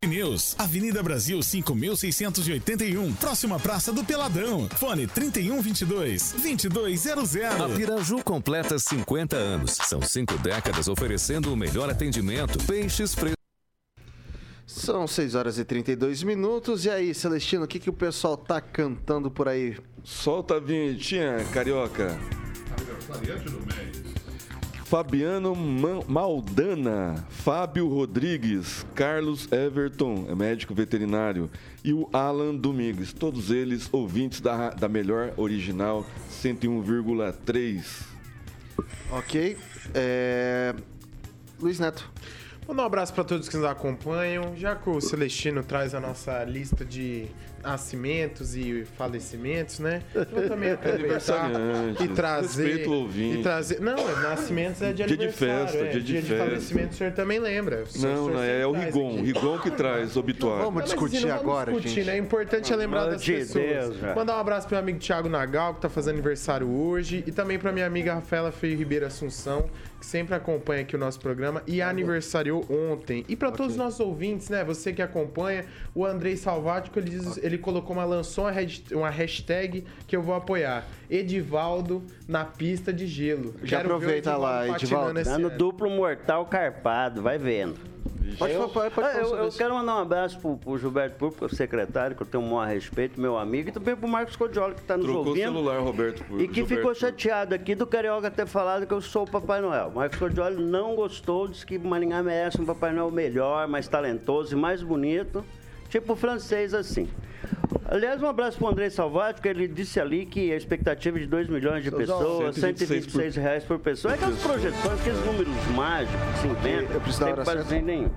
News, Avenida Brasil 5681, próxima Praça do Peladão. Fone 3122 2200. A Piraju completa 50 anos. São cinco décadas oferecendo o melhor atendimento. Peixes frescos. São 6 horas e 32 minutos. E aí, Celestino, o que, que o pessoal tá cantando por aí? Solta a vinhetinha, carioca. Fabiano Man- Maldana, Fábio Rodrigues, Carlos Everton, é médico veterinário, e o Alan Domingues, todos eles ouvintes da, da melhor original 101,3. Ok. É... Luiz Neto. Mandar um abraço para todos que nos acompanham. Já que o Celestino traz a nossa lista de nascimentos e falecimentos, né? Vou também aproveitar e trazer. Respeita o ouvinte. E trazer. Não, é nascimentos é de Dia de festa, é. dia de de festa. falecimento o senhor também lembra. O senhor- Não, não, é o sempre traz Rigon. aqui. Rigon que traz obituário. Vamos mas discutir assim, não vamos agora, discutir, gente. né? É importante é lembrar Pelo das de pessoas. Deus. Mandar um abraço pro meu amigo Thiago Nagal, que tá fazendo aniversário hoje. E também pra minha amiga Rafaela Feio Ribeiro Assunção, que sempre acompanha aqui o nosso programa. E aniversariou ontem. E pra todos os nossos ouvintes, né? Você que acompanha, o Andrei Salvático, ele, diz- ele colocou uma, lançou uma, hasht- uma hashtag que eu vou apoiar. Edivaldo na pista de gelo. Já Quero o aproveita lá, Edivaldo. Dando ano. duplo mortal carpado, vai vendo. Pode, eu, falar, pode Ah, falar eu, eu quero mandar um abraço pro, pro Gilberto Público, secretário, que eu tenho um maior respeito, meu amigo, e também pro Marcos Codioli, que tá nos Trocou o ouvindo. celular, Roberto. por E que Gilberto. ficou chateado aqui do Carioca ter falado que eu sou o Papai Noel. Marcos Cordioli não gostou, disse que Maringá merece um Papai Noel melhor, mais talentoso e mais bonito. Tipo francês assim. Aliás, um abraço pro André Salvático, ele disse ali que a expectativa é de 2 milhões de pessoas, 126 por- 126 reais por pessoa. É aquelas projeções, aqueles números mágicos que se inventam, Eu preciso sem hora base nenhum.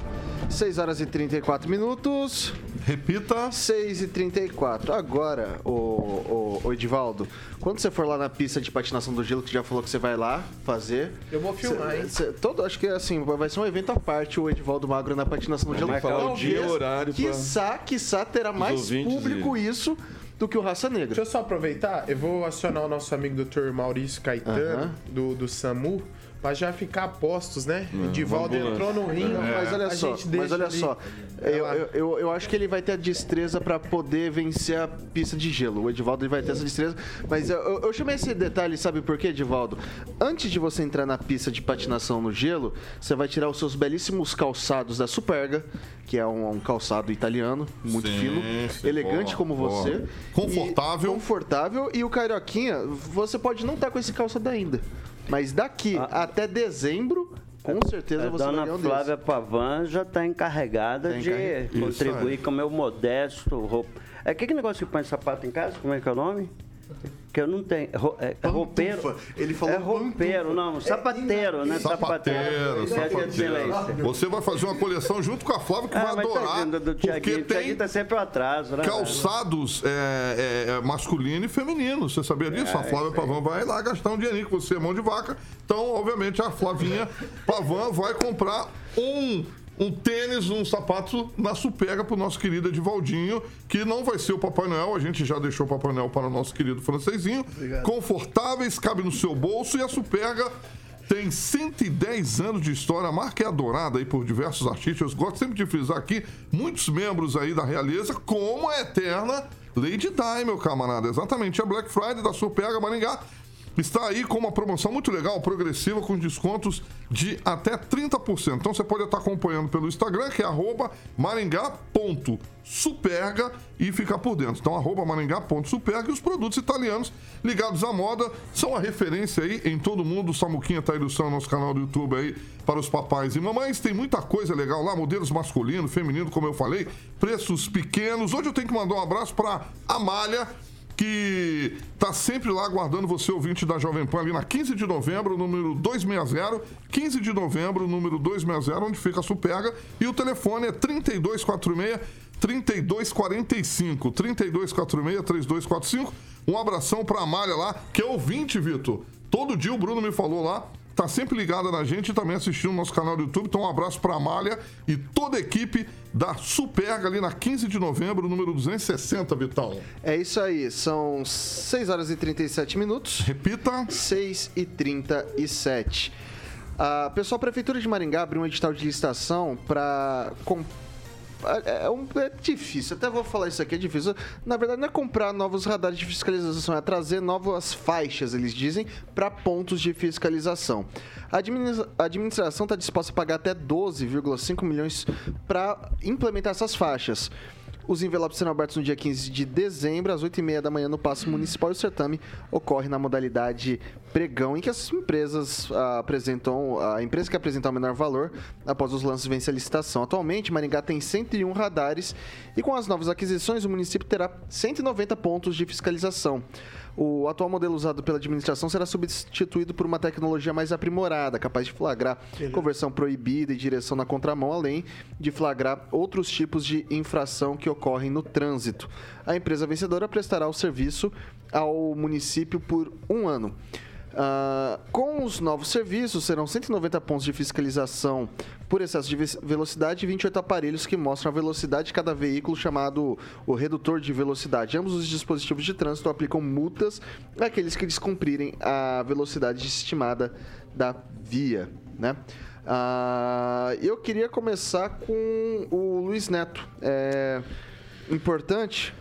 6 horas e 34 minutos. Repita. 6 e 34. Agora, o, o, o Edivaldo, quando você for lá na pista de patinação do gelo, que já falou que você vai lá fazer. Eu vou filmar, cê- hein? cê- todo, acho que assim, vai ser um evento à parte o Edivaldo Magro na patinação do gelo. marcar o dia e o horário pra- Quiçá, quiçá terá mais público isso do que o Raça Negra. Deixa eu só aproveitar, eu vou acionar o nosso amigo Dr. Maurício Caetano, Aham. do, do SAMU, pra já ficar a postos, né? Hum, o Divaldo uma entrou no ringue, Mas olha a só, gente mas olha ali. só, eu, eu, eu, eu acho que ele vai ter a destreza pra poder vencer a pista de gelo. O Edivaldo ele vai ter essa destreza. Mas eu, eu, eu chamei esse detalhe, sabe por quê, Edivaldo? Antes de você entrar na pista de patinação no gelo, você vai tirar os seus belíssimos calçados da Superga, que é um, um calçado italiano, muito Sim, fino, sim, elegante boa, como boa. você. Confortável. E, confortável. E o Carioquinha, você pode não estar com esse calçado ainda. Mas daqui até dezembro, com certeza A você vai dona ganhar um desses. Flávia Pavan já está encarregada Tá de. Isso contribuir com o meu modesto roupa. É que, que negócio que põe sapato em casa? Como é que é o nome? Que eu não tenho. Ro- É, é roupeiro. Ele falou É roupeiro, não. Sapateiro, né? Sapateiro, silêncio. sapateiro. Você vai fazer uma coleção junto com a Flávia que Ah, vai tá adorar. vendo do porque Tiaguinho. O tem tá sempre o atraso, né? calçados é, é, é, masculino e feminino. Você sabia disso? a É, Flávia Pavan vai lá gastar um dinheirinho com você, mão de vaca. Então, obviamente, a Flavinha Pavan vai comprar um. Um tênis, um sapato na Superga pro nosso querido Edivaldinho, que não vai ser o Papai Noel, a gente já deixou o Papai Noel para o nosso querido francesinho. Confortáveis, cabe no seu bolso e a Superga tem 110 anos de história, a marca é adorada aí por diversos artistas. Eu gosto sempre de frisar aqui, muitos membros aí da realeza, como a eterna Lady Di, meu camarada. Exatamente, a Black Friday da Superga Maringá está aí com uma promoção muito legal, progressiva, com descontos de até 30%. Então você pode estar acompanhando pelo Instagram, que é maringá.superga e ficar por dentro. Então, arroba maringá.superga e os produtos italianos ligados à moda são a referência aí em todo mundo. O Samuquinha está ilustrando nosso canal do YouTube aí para os papais e mamães. Tem muita coisa legal lá, modelos masculino, feminino, como eu falei, preços pequenos. Hoje eu tenho que mandar um abraço para Amália, que tá sempre lá aguardando você, ouvinte da Jovem Pan, ali na 15 de novembro, número 260. 15 de novembro, número 260, onde fica a Superga. E o telefone é 3246 3245. 3246 3245. Um abração pra Amália lá, que é ouvinte, Vitor. Todo dia o Bruno me falou lá. Tá sempre ligada na gente e também assistindo o nosso canal do YouTube. Então, um abraço pra Amália e toda a equipe da Superga ali na 15 de novembro, número 260, Vitão. É isso aí, são 6 horas e 37 minutos. Repita. 6 e 37. A pessoal, a Prefeitura de Maringá abriu um edital de licitação para. É, um- é difícil, até vou falar isso aqui, é difícil. Na verdade, não é comprar novos radares de fiscalização, é trazer novas faixas, eles dizem, para pontos de fiscalização. A administração está disposta a pagar até 12,5 milhões para implementar essas faixas. Os envelopes serão abertos no dia 15 de dezembro, às 8h30 da manhã, no Paço Municipal. E o certame ocorre na modalidade pregão em que as empresas ah, apresentam, a empresa que apresentar o menor valor após os lances vence a licitação. Atualmente, Maringá tem 101 radares e com as novas aquisições o município terá 190 pontos de fiscalização. O atual modelo usado pela administração será substituído por uma tecnologia mais aprimorada, capaz de flagrar conversão proibida e direção na contramão, além de flagrar outros tipos de infração que ocorrem no trânsito. A empresa vencedora prestará o serviço ao município por um ano. Ah, com os novos serviços, serão 190 pontos de fiscalização por excesso de ve- velocidade e 28 aparelhos que mostram a velocidade de cada veículo, chamado o redutor de velocidade. Ambos os dispositivos de trânsito aplicam multas àqueles que descumprirem a velocidade estimada da via. Né? Ah, eu queria começar com o Luiz Neto. É importante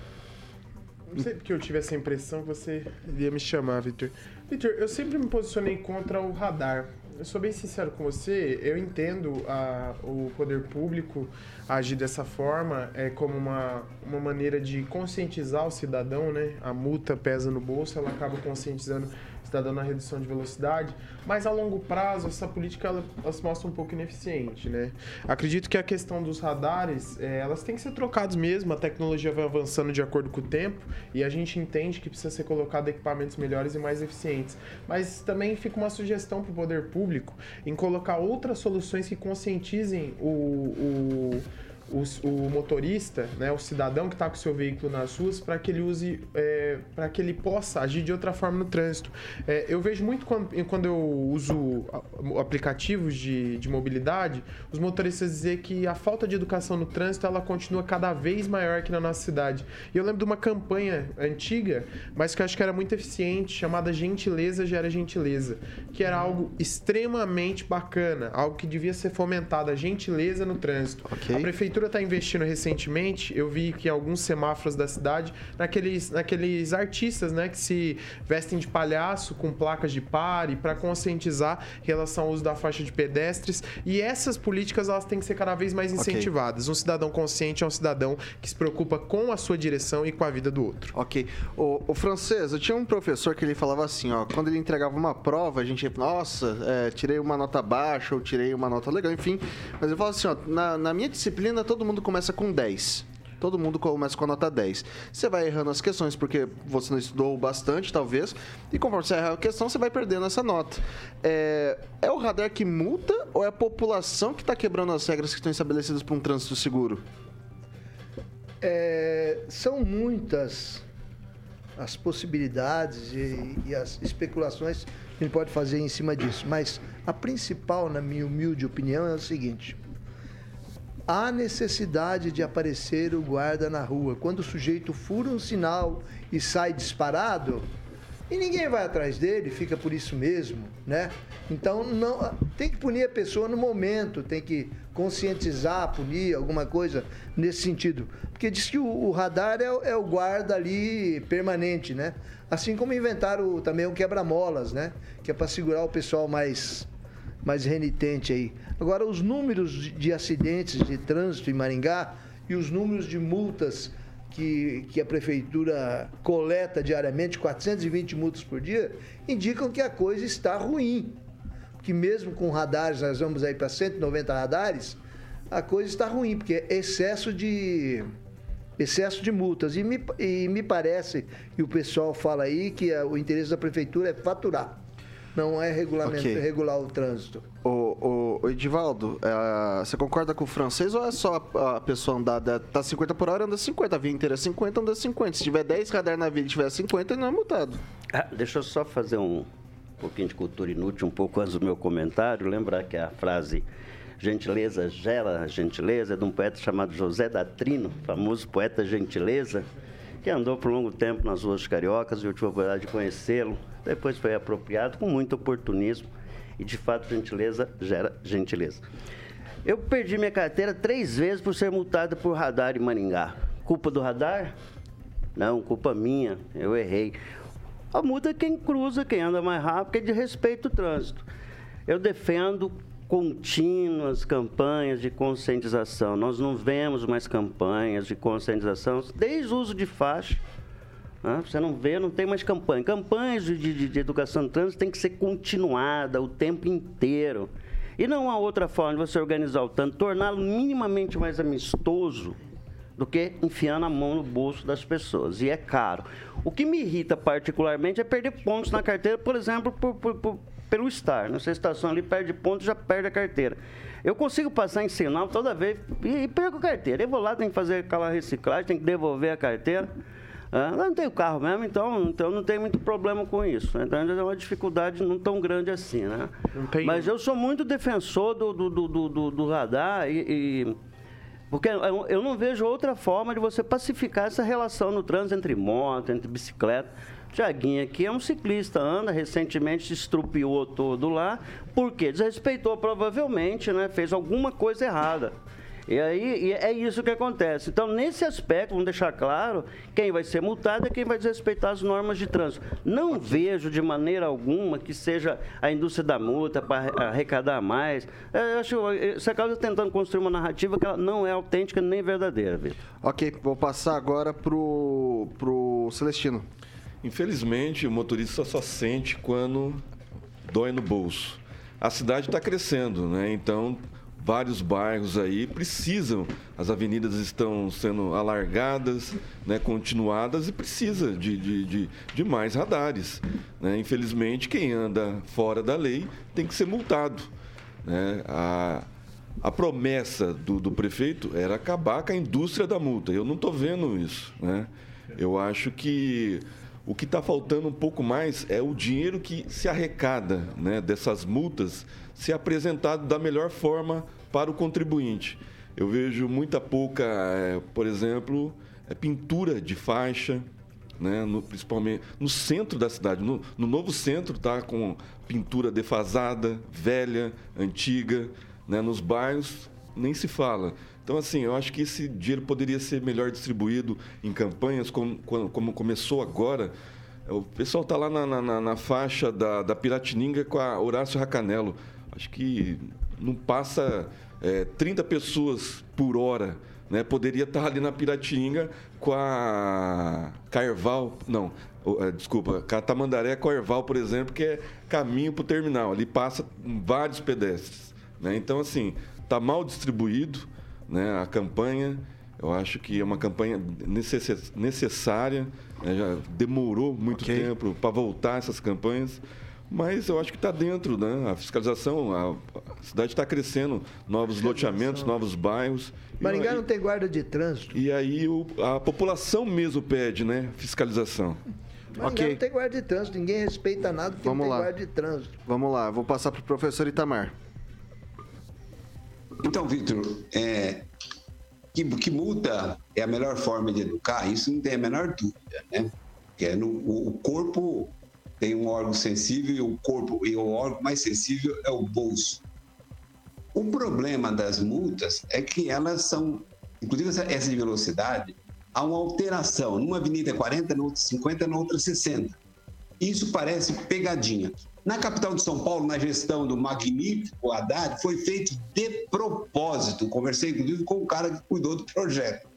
Não sei porque eu tive essa impressão que você iria me chamar, Vitor. Vitor, eu sempre me posicionei contra o radar. Eu sou bem sincero com você, eu entendo a, o poder público agir dessa forma é como uma, uma maneira de conscientizar o cidadão, né? A multa pesa no bolso, ela acaba conscientizando cidadão na redução de velocidade, mas a longo prazo essa política ela, ela se mostra um pouco ineficiente, né? Acredito que a questão dos radares, é, elas têm que ser trocadas mesmo, a tecnologia vai avançando de acordo com o tempo e a gente entende que precisa ser colocado equipamentos melhores e mais eficientes. Mas também fica uma sugestão para o poder público em colocar outras soluções que conscientizem o, o o, o motorista, né, o cidadão que está com o seu veículo nas ruas, para que ele use, é, para que ele possa agir de outra forma no trânsito. É, eu vejo muito quando, quando eu uso aplicativos de, de mobilidade, os motoristas dizer que a falta de educação no trânsito ela continua cada vez maior aqui na nossa cidade. E eu lembro de uma campanha antiga, mas que eu acho que era muito eficiente, chamada Gentileza Gera Gentileza, que era algo extremamente bacana, algo que devia ser fomentado, a gentileza no trânsito. A prefeitura está investindo recentemente, eu vi que alguns semáforos da cidade, naqueles, naqueles artistas, né, que se vestem de palhaço com placas de pare para conscientizar em relação ao uso da faixa de pedestres. E essas políticas elas têm que ser cada vez mais incentivadas. Um cidadão consciente é um cidadão que se preocupa com a sua direção e com a vida do outro. Ok. O, o francês, eu tinha um professor que ele falava assim, ó, quando ele entregava uma prova, a gente, nossa, é, tirei uma nota baixa ou tirei uma nota legal, enfim. Mas ele falava assim, ó, na, na minha disciplina todo mundo começa com 10. Todo mundo começa com a nota 10. Você vai errando as questões porque você não estudou bastante, talvez, e conforme você erra a questão, você vai perdendo essa nota. É, é o radar que multa ou é a população que está quebrando as regras que estão estabelecidas para um trânsito seguro? É, são muitas as possibilidades e, e as especulações que a gente pode fazer em cima disso, mas a principal, na minha humilde opinião, é o seguinte: há necessidade de aparecer o guarda na rua. Quando o sujeito fura um sinal e sai disparado, e ninguém vai atrás dele, fica por isso mesmo, né? Então não tem que punir a pessoa no momento, tem que conscientizar, punir alguma coisa nesse sentido, porque diz que o, o radar é, o- é o guarda ali permanente, né? Assim como inventaram também o quebra-molas, né? Que é para segurar o pessoal mais mais renitente aí. Agora, os números de- de acidentes de trânsito em Maringá e os números de multas que, que a prefeitura coleta diariamente, 420 multas por dia, indicam que a coisa está ruim. Que mesmo com radares, nós vamos aí para 190 radares, a coisa está ruim, porque é excesso de excesso de multas. E me, e me parece, e o pessoal fala aí, que o interesse da prefeitura é faturar. Não é regulamento, Ok. regular o trânsito. Ô, ô, ô, Edivaldo, é, você concorda com o francês ou é só a, a pessoa andar, da- tá 50 por hora, anda 50, a via inteira é 50, anda 50. Se tiver 10 radar na via e tiver 50, ele não é multado. Ah, deixa eu só fazer um pouquinho de cultura inútil, um pouco antes do meu comentário. Lembrar que a frase gentileza gera gentileza é de um poeta chamado José Datrino, famoso poeta gentileza, que andou por longo tempo nas ruas cariocas e eu tive a oportunidade de conhecê-lo. Depois foi apropriado com muito oportunismo e, de fato, gentileza gera gentileza. Eu perdi minha carteira três vezes por ser multado por radar em Maringá. Culpa do radar? Não, culpa minha. Eu errei. A multa é quem cruza, quem anda mais rápido, é de respeito ao trânsito. Eu defendo contínuas campanhas de conscientização. Nós não vemos mais campanhas de conscientização desde o uso de faixa. Você não vê, não tem mais campanha. Campanhas de, de, de educação no trânsito tem que ser continuada o tempo inteiro. E não há outra forma de você organizar o trânsito, torná-lo minimamente mais amistoso do que enfiando a mão no bolso das pessoas. E é caro. O que me irrita particularmente é perder pontos na carteira, por exemplo, por, por, por, pelo estar. Nessa estação ali perde pontos, já perde a carteira. Eu consigo passar em sinal toda vez e, e perco a carteira. Eu vou lá, tenho que fazer aquela reciclagem, tenho que devolver a carteira. Ah, eu não tenho carro mesmo, então, então não tem muito problema com isso. Então é uma dificuldade não tão grande assim, né? Mas eu sou muito defensor do, do, do, do, do radar e, e porque eu, eu não vejo outra forma de você pacificar essa relação no trânsito entre moto, entre bicicleta. Tiaguinho aqui é um ciclista, anda, recentemente se estrupiou todo lá, porque desrespeitou provavelmente, né? Fez alguma coisa errada. E aí e é isso que acontece. Então, nesse aspecto, vamos deixar claro, quem vai ser multado é quem vai desrespeitar as normas de trânsito. Não vejo de maneira alguma que seja a indústria da multa para arrecadar mais. Eu acho você acaba tentando construir uma narrativa que ela não é autêntica nem verdadeira, Vitor. Ok, vou passar agora pro, pro Celestino. Infelizmente, o motorista só sente quando dói no bolso. A cidade está crescendo, né? Então vários bairros aí precisam, as avenidas estão sendo alargadas, né, continuadas e precisa de, de, de, de mais radares. Né? Infelizmente, quem anda fora da lei tem que ser multado. Né? A, a promessa do, do prefeito era acabar com a indústria da multa. Eu não estou vendo isso. Né? Eu acho que o que está faltando um pouco mais é o dinheiro que se arrecada né, dessas multas ser apresentado da melhor forma para o contribuinte. Eu vejo muita pouca, é, por exemplo, é, pintura de faixa, né, no, principalmente no centro da cidade. No, no novo centro está com pintura defasada, velha, antiga. Né, nos bairros nem se fala. Então, assim, eu acho que esse dinheiro poderia ser melhor distribuído em campanhas, como, como começou agora. O pessoal está lá na, na, na, faixa da, da Piratininga com a Horácio Racanelo. Acho que não passa é, 30 pessoas por hora. Né? Poderia estar ali na Piratininga com a Carval, não, é, desculpa, Catamandaré com a Erval, por exemplo, que é caminho para o terminal. Ali passa vários pedestres. Né? Então, assim, está mal distribuído né, a campanha. Eu acho que é uma campanha necessária. Né? Já demorou muito okay. tempo para voltar essas campanhas mas eu acho que está dentro, né? A fiscalização, a, a cidade está crescendo, novos loteamentos, novos bairros. Maringá aí, não tem guarda de trânsito. E aí o, a população mesmo pede, né? Fiscalização. Maringá okay. não tem guarda de trânsito, ninguém respeita nada porque Vamos não tem lá. guarda de trânsito. Vamos lá, vou passar para o professor Itamar. Então, Vitor, é, que, que multa é a melhor forma de educar, isso não tem a menor dúvida, né? Que é no, o corpo tem um órgão sensível e o corpo, e o órgão mais sensível é o bolso. O problema das multas é que elas são, inclusive essa de velocidade, há uma alteração. Numa avenida é 40, na outra 50, na outra 60. Isso parece pegadinha. Na capital de São Paulo, na gestão do magnífico Haddad, foi feito de propósito. Conversei, inclusive, com o cara que cuidou do projeto.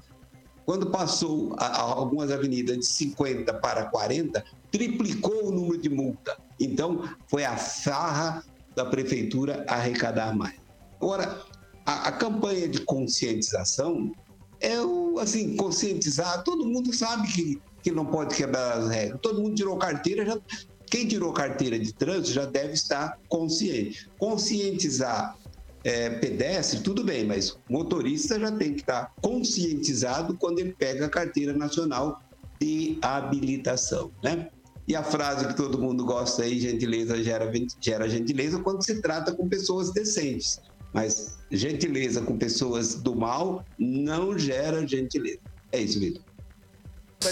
Quando passou a, a algumas avenidas de 50 para 40, triplicou o número de multa. Então, foi a farra da prefeitura arrecadar mais. Agora, a, a campanha de conscientização é o, assim, conscientizar, todo mundo sabe que, que não pode quebrar as regras. Todo mundo tirou carteira, já, quem tirou carteira de trânsito já deve estar consciente. Conscientizar é, pedestre, tudo bem, mas motorista já tem que estar conscientizado quando ele pega a carteira nacional de habilitação, né? E a frase que todo mundo gosta aí, gentileza gera, gera gentileza, quando se trata com pessoas decentes. Mas gentileza com pessoas do mal não gera gentileza. É isso, Vitor.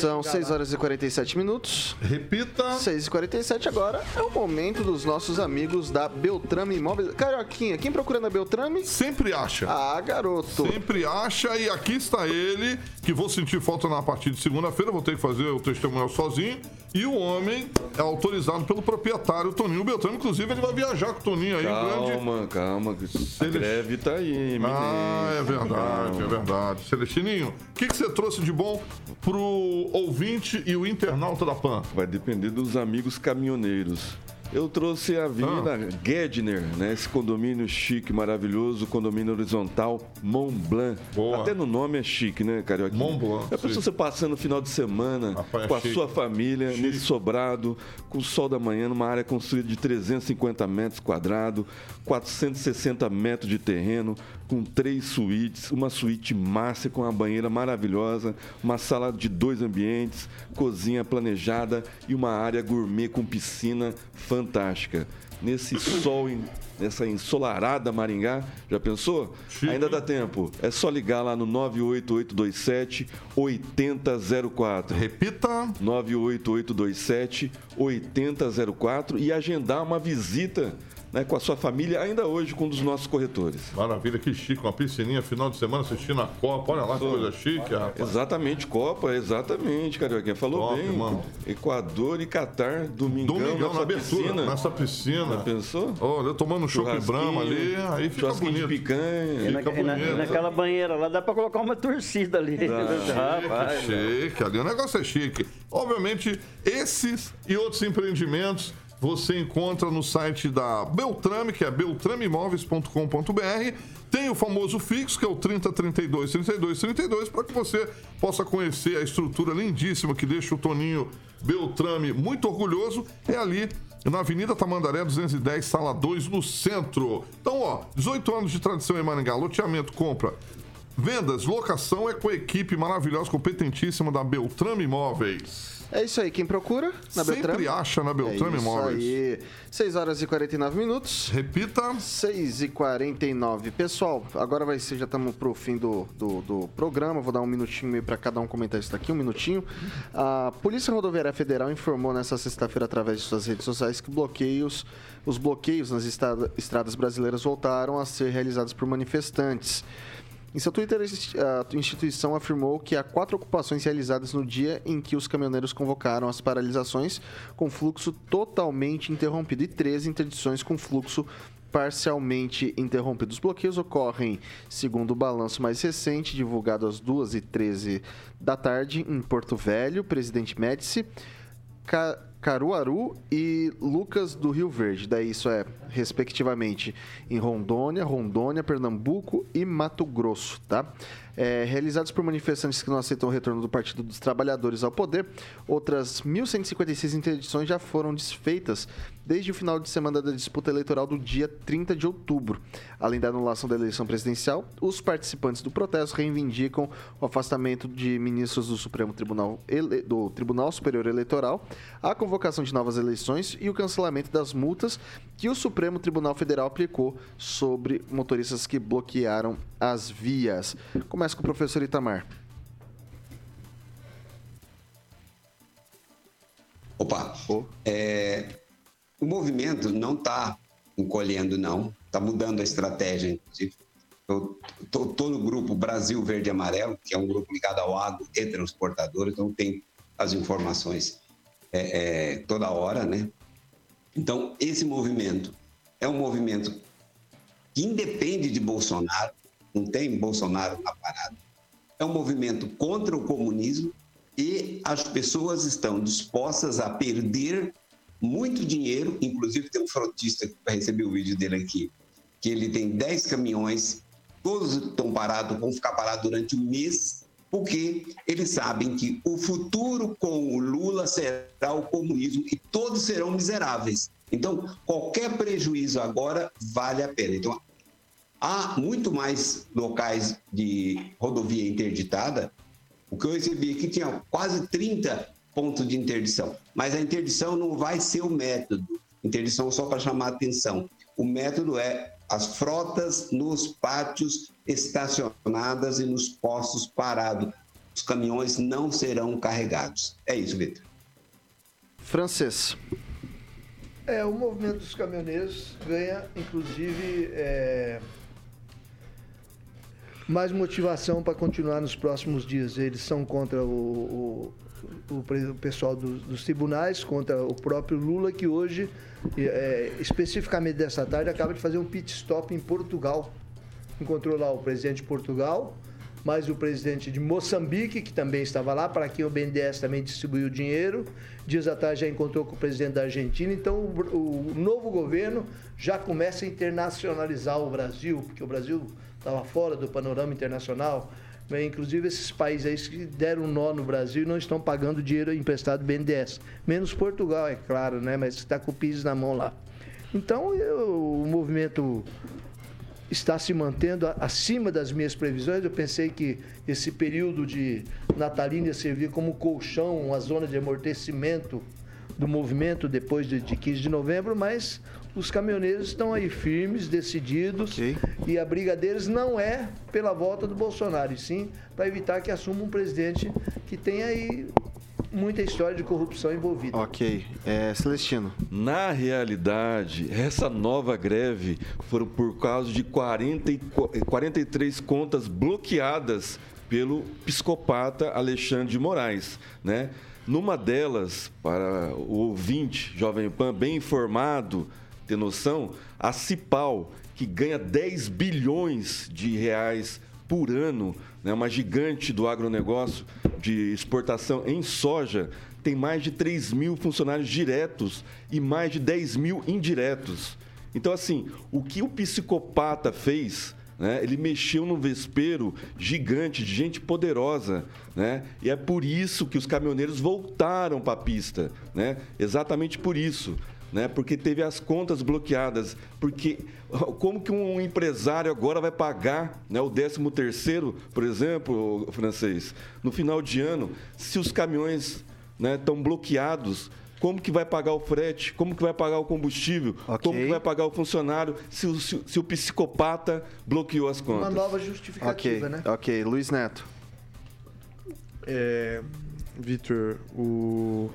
São 6 horas e 47 minutos. Repita. 6 e 47 agora é o momento dos nossos amigos da Beltrame Imóveis. Carioquinha, quem procura na Beltrame? Sempre acha. Ah, garoto. Sempre acha e aqui está ele, que vou sentir falta na partir de segunda-feira, vou ter que fazer o testemunhal sozinho. E o homem é autorizado pelo proprietário Toninho Beltrame. Inclusive, ele vai viajar com o Toninho aí. Calma, grande... calma. A greve tá aí, Ah, é verdade, é verdade. Celestininho, o que, que você trouxe de bom pro ouvinte e o internauta da PAN? Vai depender dos amigos caminhoneiros. Eu trouxe a Avenida Ah. Gedner, né? Esse condomínio chique, maravilhoso, condomínio horizontal Mont Blanc. Boa. Até no nome é chique, né, Carioca? Mont Blanc, É a pessoa você passando no final de semana Rapaz, é com a chique. sua família, Chique. nesse sobrado, com o sol da manhã, numa área construída de 350 metros quadrados, 460 metros de terreno, com três suítes, uma suíte master com uma banheira maravilhosa, uma sala de dois ambientes, cozinha planejada e uma área gourmet com piscina fantástica. Nesse sol, em- nessa ensolarada Maringá, já pensou? Ainda dá tempo. É só ligar lá no 98827 8004. Repita. 98827 8004 e agendar uma visita né, com a sua família ainda hoje com um dos nossos corretores. Maravilha, que chique. Uma piscininha, final de semana assistindo a Copa. Olha lá que coisa chique, rapaz. Exatamente, Copa, exatamente, Carioquinha. Falou Top, bem. mano. Equador e Catar, domingão, Domingão nessa na abertura, piscina. nessa piscina. Já pensou? Olha, eu tomando um Churrasquinho, brama ali, aí fica bonito. de picanha. E, Fica e na- bonito. e naquela banheira lá dá pra colocar uma torcida ali. Rapaz, Chique, ali o negócio é chique. Obviamente, esses e outros empreendimentos você encontra no site da Beltrame, que é beltrameimóveis.com.br. Tem o famoso fixo, que é o 30 32 32 32, para que você possa conhecer a estrutura lindíssima que deixa o Toninho Beltrame muito orgulhoso. É ali na Avenida Tamandaré 210, sala 2, no centro. Então, ó, 18 anos de tradição em Maringá, loteamento, compra, Vendas, locação é com a equipe maravilhosa, competentíssima da Beltrame Imóveis. É isso aí, quem procura na Sempre Beltrame? acha na Beltrame é isso Imóveis. aí. 6 horas e 49 minutos. Repita. 6 e 49 Pessoal, agora vai ser, já estamos pro fim do, do, do programa. Vou dar um minutinho meio para cada um comentar isso daqui, um minutinho. A Polícia Rodoviária Federal informou nessa sexta-feira, através de suas redes sociais, que bloqueios, os bloqueios nas estrada- estradas brasileiras voltaram a ser realizados por manifestantes. Em seu Twitter, a instituição afirmou que há quatro ocupações realizadas no dia em que os caminhoneiros convocaram as paralisações, com fluxo totalmente interrompido, e 13 interdições com fluxo parcialmente interrompido. Os bloqueios ocorrem, segundo o balanço mais recente, divulgado às 2h13 da tarde, em Porto Velho, Presidente Médici, Caruaru e Lucas do Rio Verde. Daí isso é, respectivamente, em Rondônia, Rondônia, Pernambuco e Mato Grosso, tá? É, realizados por manifestantes que não aceitam o retorno do Partido dos Trabalhadores ao poder, outras 1.156 interdições já foram desfeitas desde o final de semana da disputa eleitoral do dia 30 de outubro. Além da anulação da eleição presidencial, os participantes do protesto reivindicam o afastamento de ministros do Supremo Tribunal Ele- do Tribunal Superior Eleitoral, a convocação de novas eleições e o cancelamento das multas que o Supremo Tribunal Federal aplicou sobre motoristas que bloquearam as vias. Começa com o professor Itamar. Opa, é, o movimento não está encolhendo, não. Está mudando a estratégia, inclusive. Eu estou no grupo Brasil Verde e Amarelo, que é um grupo ligado ao agro e transportador, então tem as informações é, é, toda hora, né? Então, esse movimento é um movimento que independe de Bolsonaro, não tem Bolsonaro na parada. É um movimento contra o comunismo e as pessoas estão dispostas a perder muito dinheiro. Inclusive, tem um frotista que vai receber o vídeo dele aqui, que ele tem 10 caminhões, todos estão parados, vão ficar parados durante um mês, porque eles sabem que o futuro com o Lula será o comunismo e todos serão miseráveis. Então, qualquer prejuízo agora vale a pena. Então, há muito mais locais de rodovia interditada. O que eu recebi aqui tinha quase 30 pontos de interdição. Mas a interdição não vai ser o método. Interdição só para chamar a atenção. O método é as frotas nos pátios estacionadas e nos postos parados. Os caminhões não serão carregados. É isso, Vitor. Francês. É, o movimento dos caminhoneiros ganha, inclusive, é, mais motivação para continuar nos próximos dias. Eles são contra o, o, o pessoal dos, tribunais, contra o próprio Lula, que hoje, é, especificamente dessa tarde, acaba de fazer um pit stop em Portugal. Encontrou lá o presidente de Portugal, mais o presidente de Moçambique, que também estava lá, para quem o BNDES também distribuiu dinheiro. Dias atrás já encontrou com o presidente da Argentina. Então, o, o novo governo já começa a internacionalizar o Brasil, porque o Brasil estava fora do panorama internacional. Né? Inclusive, esses países aí que deram um nó no Brasil e não estão pagando dinheiro emprestado do BNDES. Menos Portugal, é claro, né? mas está com o PIS na mão lá. Então, eu, o movimento está se mantendo acima das minhas previsões. Eu pensei que esse período de natalino ia servir como colchão, uma zona de amortecimento do movimento depois de, de 15 de novembro, mas os caminhoneiros estão aí firmes, decididos, okay. e a briga deles não é pela volta do Bolsonaro, e sim para evitar que assuma um presidente que tenha aí muita história de corrupção envolvida. Ok. É, Celestino. Na realidade, essa nova greve foram por causa de 40 e 43 contas bloqueadas pelo psicopata Alexandre de Moraes, né? Numa delas, para o ouvinte, Jovem Pan, bem informado, ter noção, a Cipal, que ganha 10 bilhões de reais por ano, né, uma gigante do agronegócio de exportação em soja, tem mais de 3 mil funcionários diretos e mais de 10 mil indiretos. Então, assim, o que o psicopata fez, né, ele mexeu num vespeiro gigante de gente poderosa. Né, e é por isso que os caminhoneiros voltaram para a pista. Né, exatamente por isso né? Porque teve as contas bloqueadas. Porque como que um empresário agora vai pagar né, o 13 terceiro, por exemplo, francês, no final de ano, se os caminhões estão né, bloqueados? Como que vai pagar o frete? Como que vai pagar o combustível? Okay. Como que vai pagar o funcionário se o, se, se o psicopata bloqueou as contas? Uma nova justificativa, okay. né? Ok, Luiz Neto. É, Vitor, o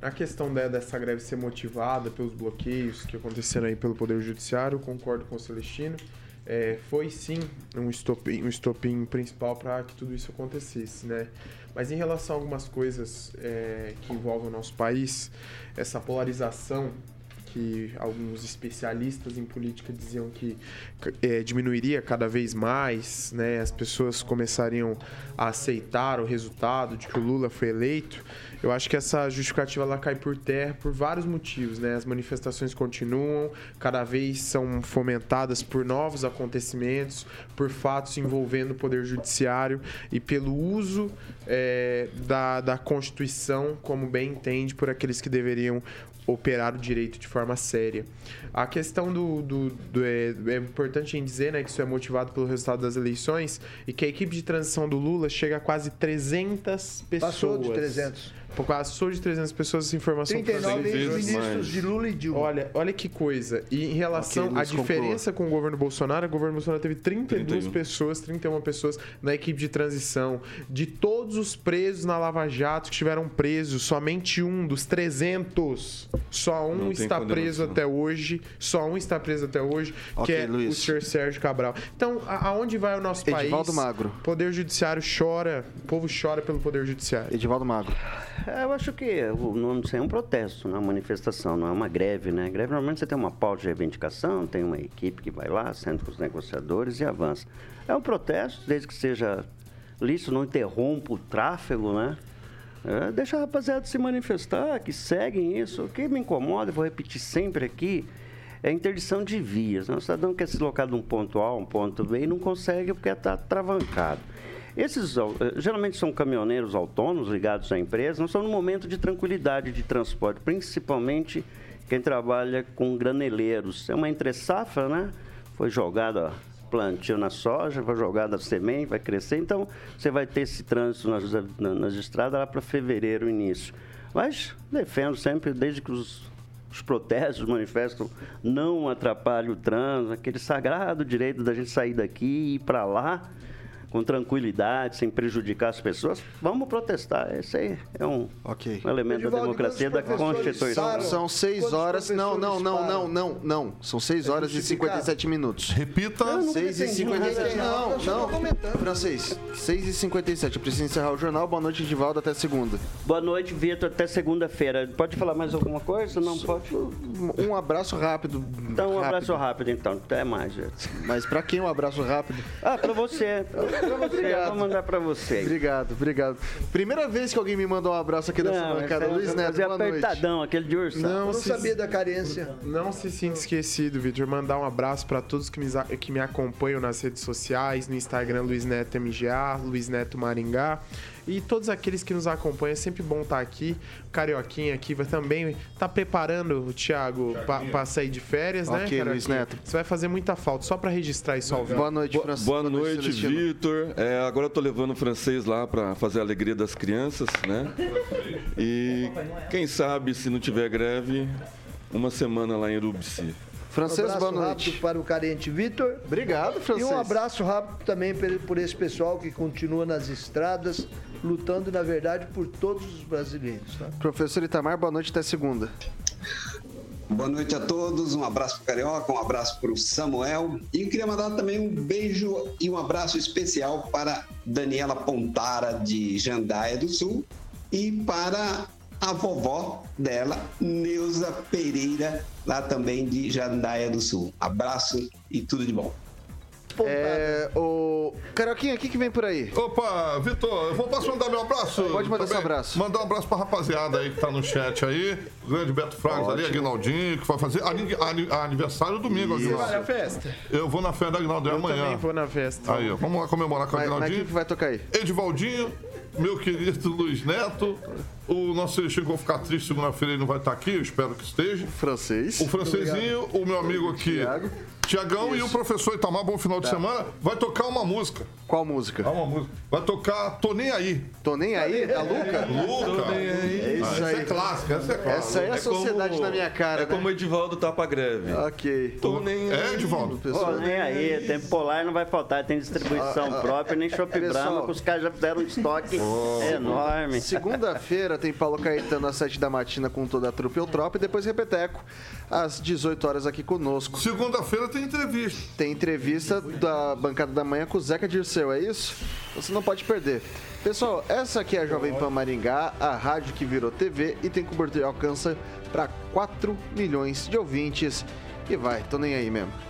a questão né, dessa greve ser motivada pelos bloqueios que aconteceram aí pelo Poder Judiciário, concordo com o Celestino. É, foi sim um estopim, um estopim principal para que tudo isso acontecesse, né? Mas em relação a algumas coisas é, que envolvem o nosso país, essa polarização que alguns especialistas em política diziam que é, diminuiria cada vez mais, né? As pessoas começariam a aceitar o resultado de que o Lula foi eleito. Eu acho que essa justificativa ela cai por terra por vários motivos, né? As manifestações continuam, cada vez são fomentadas por novos acontecimentos, por fatos envolvendo o poder judiciário e pelo uso é, da, da Constituição, como bem entende, por aqueles que deveriam operar o direito de forma séria. A questão do. do, do é, é, importante em dizer né, que isso é motivado pelo resultado das eleições e que a equipe de transição do Lula chega a quase 300 pessoas. Passou de 300. Passou de 300 pessoas essa informação. 39 ex-ministros de Lula e Dilma. Olha, olha que coisa. E em relação okay, à diferença com o governo Bolsonaro, o governo Bolsonaro teve 32 31. pessoas, 31 pessoas na equipe de transição. De todos os presos na Lava Jato que estiveram presos, somente um dos 300, só um Não está preso até hoje. Só um está preso até hoje, okay, que é Luiz. o senhor Sérgio Cabral. Então, aonde vai o nosso Edivaldo país? Edivaldo Magro. O Poder Judiciário chora, o povo chora pelo Poder Judiciário. Edivaldo Magro. É, eu acho que o nome disso é um protesto, não é uma manifestação, não é uma greve, né? Greve normalmente você tem uma pauta de reivindicação, tem uma equipe que vai lá, senta com os negociadores e avança. É um protesto, desde que seja lícito, não interrompa o tráfego, né? É, deixa a rapaziada se manifestar, que seguem isso. O que me incomoda, vou repetir sempre aqui, é a interdição de vias. Né? O cidadão quer se deslocar de um ponto A a um ponto B e não consegue porque está travancado. Esses eh, geralmente são caminhoneiros autônomos ligados à empresa, não são no momento de tranquilidade de transporte, principalmente quem trabalha com graneleiros. É uma entre-safra, né? Foi jogada plantio na soja, foi jogada a semente, vai crescer, então você vai ter esse trânsito nas, nas estradas lá para fevereiro, início. Mas defendo sempre, desde que os, os protestos, os manifestos não atrapalhem o trânsito, aquele sagrado direito da gente sair daqui e ir para lá, com tranquilidade, sem prejudicar as pessoas, vamos protestar. Esse aí é um, okay. um elemento da democracia da Constituição. São seis horas. Não, não, não, não, não, não. São seis é horas e 57 minutos. Repita. Seis e 57. Não, não. Francês, seis e 57. Eu preciso encerrar o jornal. Boa noite, Edivaldo. Até segunda. Boa noite, Vitor. Até segunda-feira. Pode falar mais alguma coisa? Não pode? Um abraço rápido. Então, um rápido. abraço rápido, então. Até mais, gente. Mas pra quem um abraço rápido? Ah, pra você. Eu vou mandar pra vocês. Obrigado, obrigado. Primeira vez que alguém me mandou um abraço aqui dessa Não, bancada. é- Luiz Neto, boa noite. apertadão, aquele de ursão. Eu Não, não se, sabia da carência. não se sinta esquecido, Vitor. Mandar um abraço para todos que me, que me acompanham nas redes sociais, no Instagram Luiz Neto MGA, Luiz Neto Maringá. E todos aqueles que nos acompanham, é sempre bom estar aqui. O Carioquinha aqui vai também tá preparando o Thiago para sair de férias, né? Ok? Luiz Neto. Você vai fazer muita falta, só para registrar isso ao vivo. Boa noite, Boa, Francisco. boa noite, Celestino. Vitor. É, agora eu tô levando o francês lá para fazer a alegria das crianças, né? E quem sabe, se não tiver greve, uma semana lá em Urubisi. Um Francês, abraço boa noite. rápido para o carente Vitor. Obrigado, E Francês. um abraço rápido também por esse pessoal que continua nas estradas, lutando, na verdade, por todos os brasileiros. Tá? Professor Itamar, boa noite até segunda. Boa noite a todos, um abraço para Carioca, um abraço para o Samuel. E eu queria mandar também um beijo e um abraço especial para Daniela Pontara, de Jandaia do Sul, e para a vovó dela, Neuza Pereira, lá também de Jandaia do Sul. Abraço e tudo de bom. É, o Carioquinha, o que, que vem por aí? Opa, Vitor, eu vou posso mandar meu abraço? Pode mandar Também? seu abraço. Mandar um abraço pra rapaziada aí que tá no chat aí. Grande Beto Fragas ali, Aguinaldinho, que vai fazer ani- ani- aniversário domingo, Aguinaldo. festa? Eu vou na festa da Aguinaldo é Eu amanhã. também vou na festa. Aí, ó, vamos lá comemorar com o Mas, mas Aguinaldinho. quem que vai tocar aí? Edivaldinho, meu querido Luiz Neto. O nosso Celestino que vai ficar triste segunda-feira, ele não vai estar aqui, eu espero que esteja. Francês. O francesinho, o meu amigo aqui, Thiago. Tiagão e o professor Itamar, bom final de semana, vai tocar uma música. Qual música? Ah, uma música. Vai tocar Tô Nem Aí. Tô nem aí, da Luca? Luca. É isso Ah, essa aí. é clássica, essa é clássica. Essa aí é a sociedade na minha cara, É como o né? Edivaldo tá pra greve. Ok. Tô nem É, Edivaldo? Pessoal, nem aí, tempo polar não vai faltar, tem distribuição própria, nem Shop. Brahma, que os caras já fizeram um estoque enorme. Segunda-feira tem Paulo Caetano às 7 da matina com toda a trupe Eutropa e depois Repeteco às 18 horas aqui conosco. Segunda-feira tem entrevista. Tem entrevista da bancada da manhã com o Zeca Dirceu, é isso? Você não pode perder. Pessoal, essa aqui é a Jovem Pan Maringá, a rádio que virou TV e tem cobertura e alcança para 4 milhões de ouvintes. E vai, tô nem aí mesmo.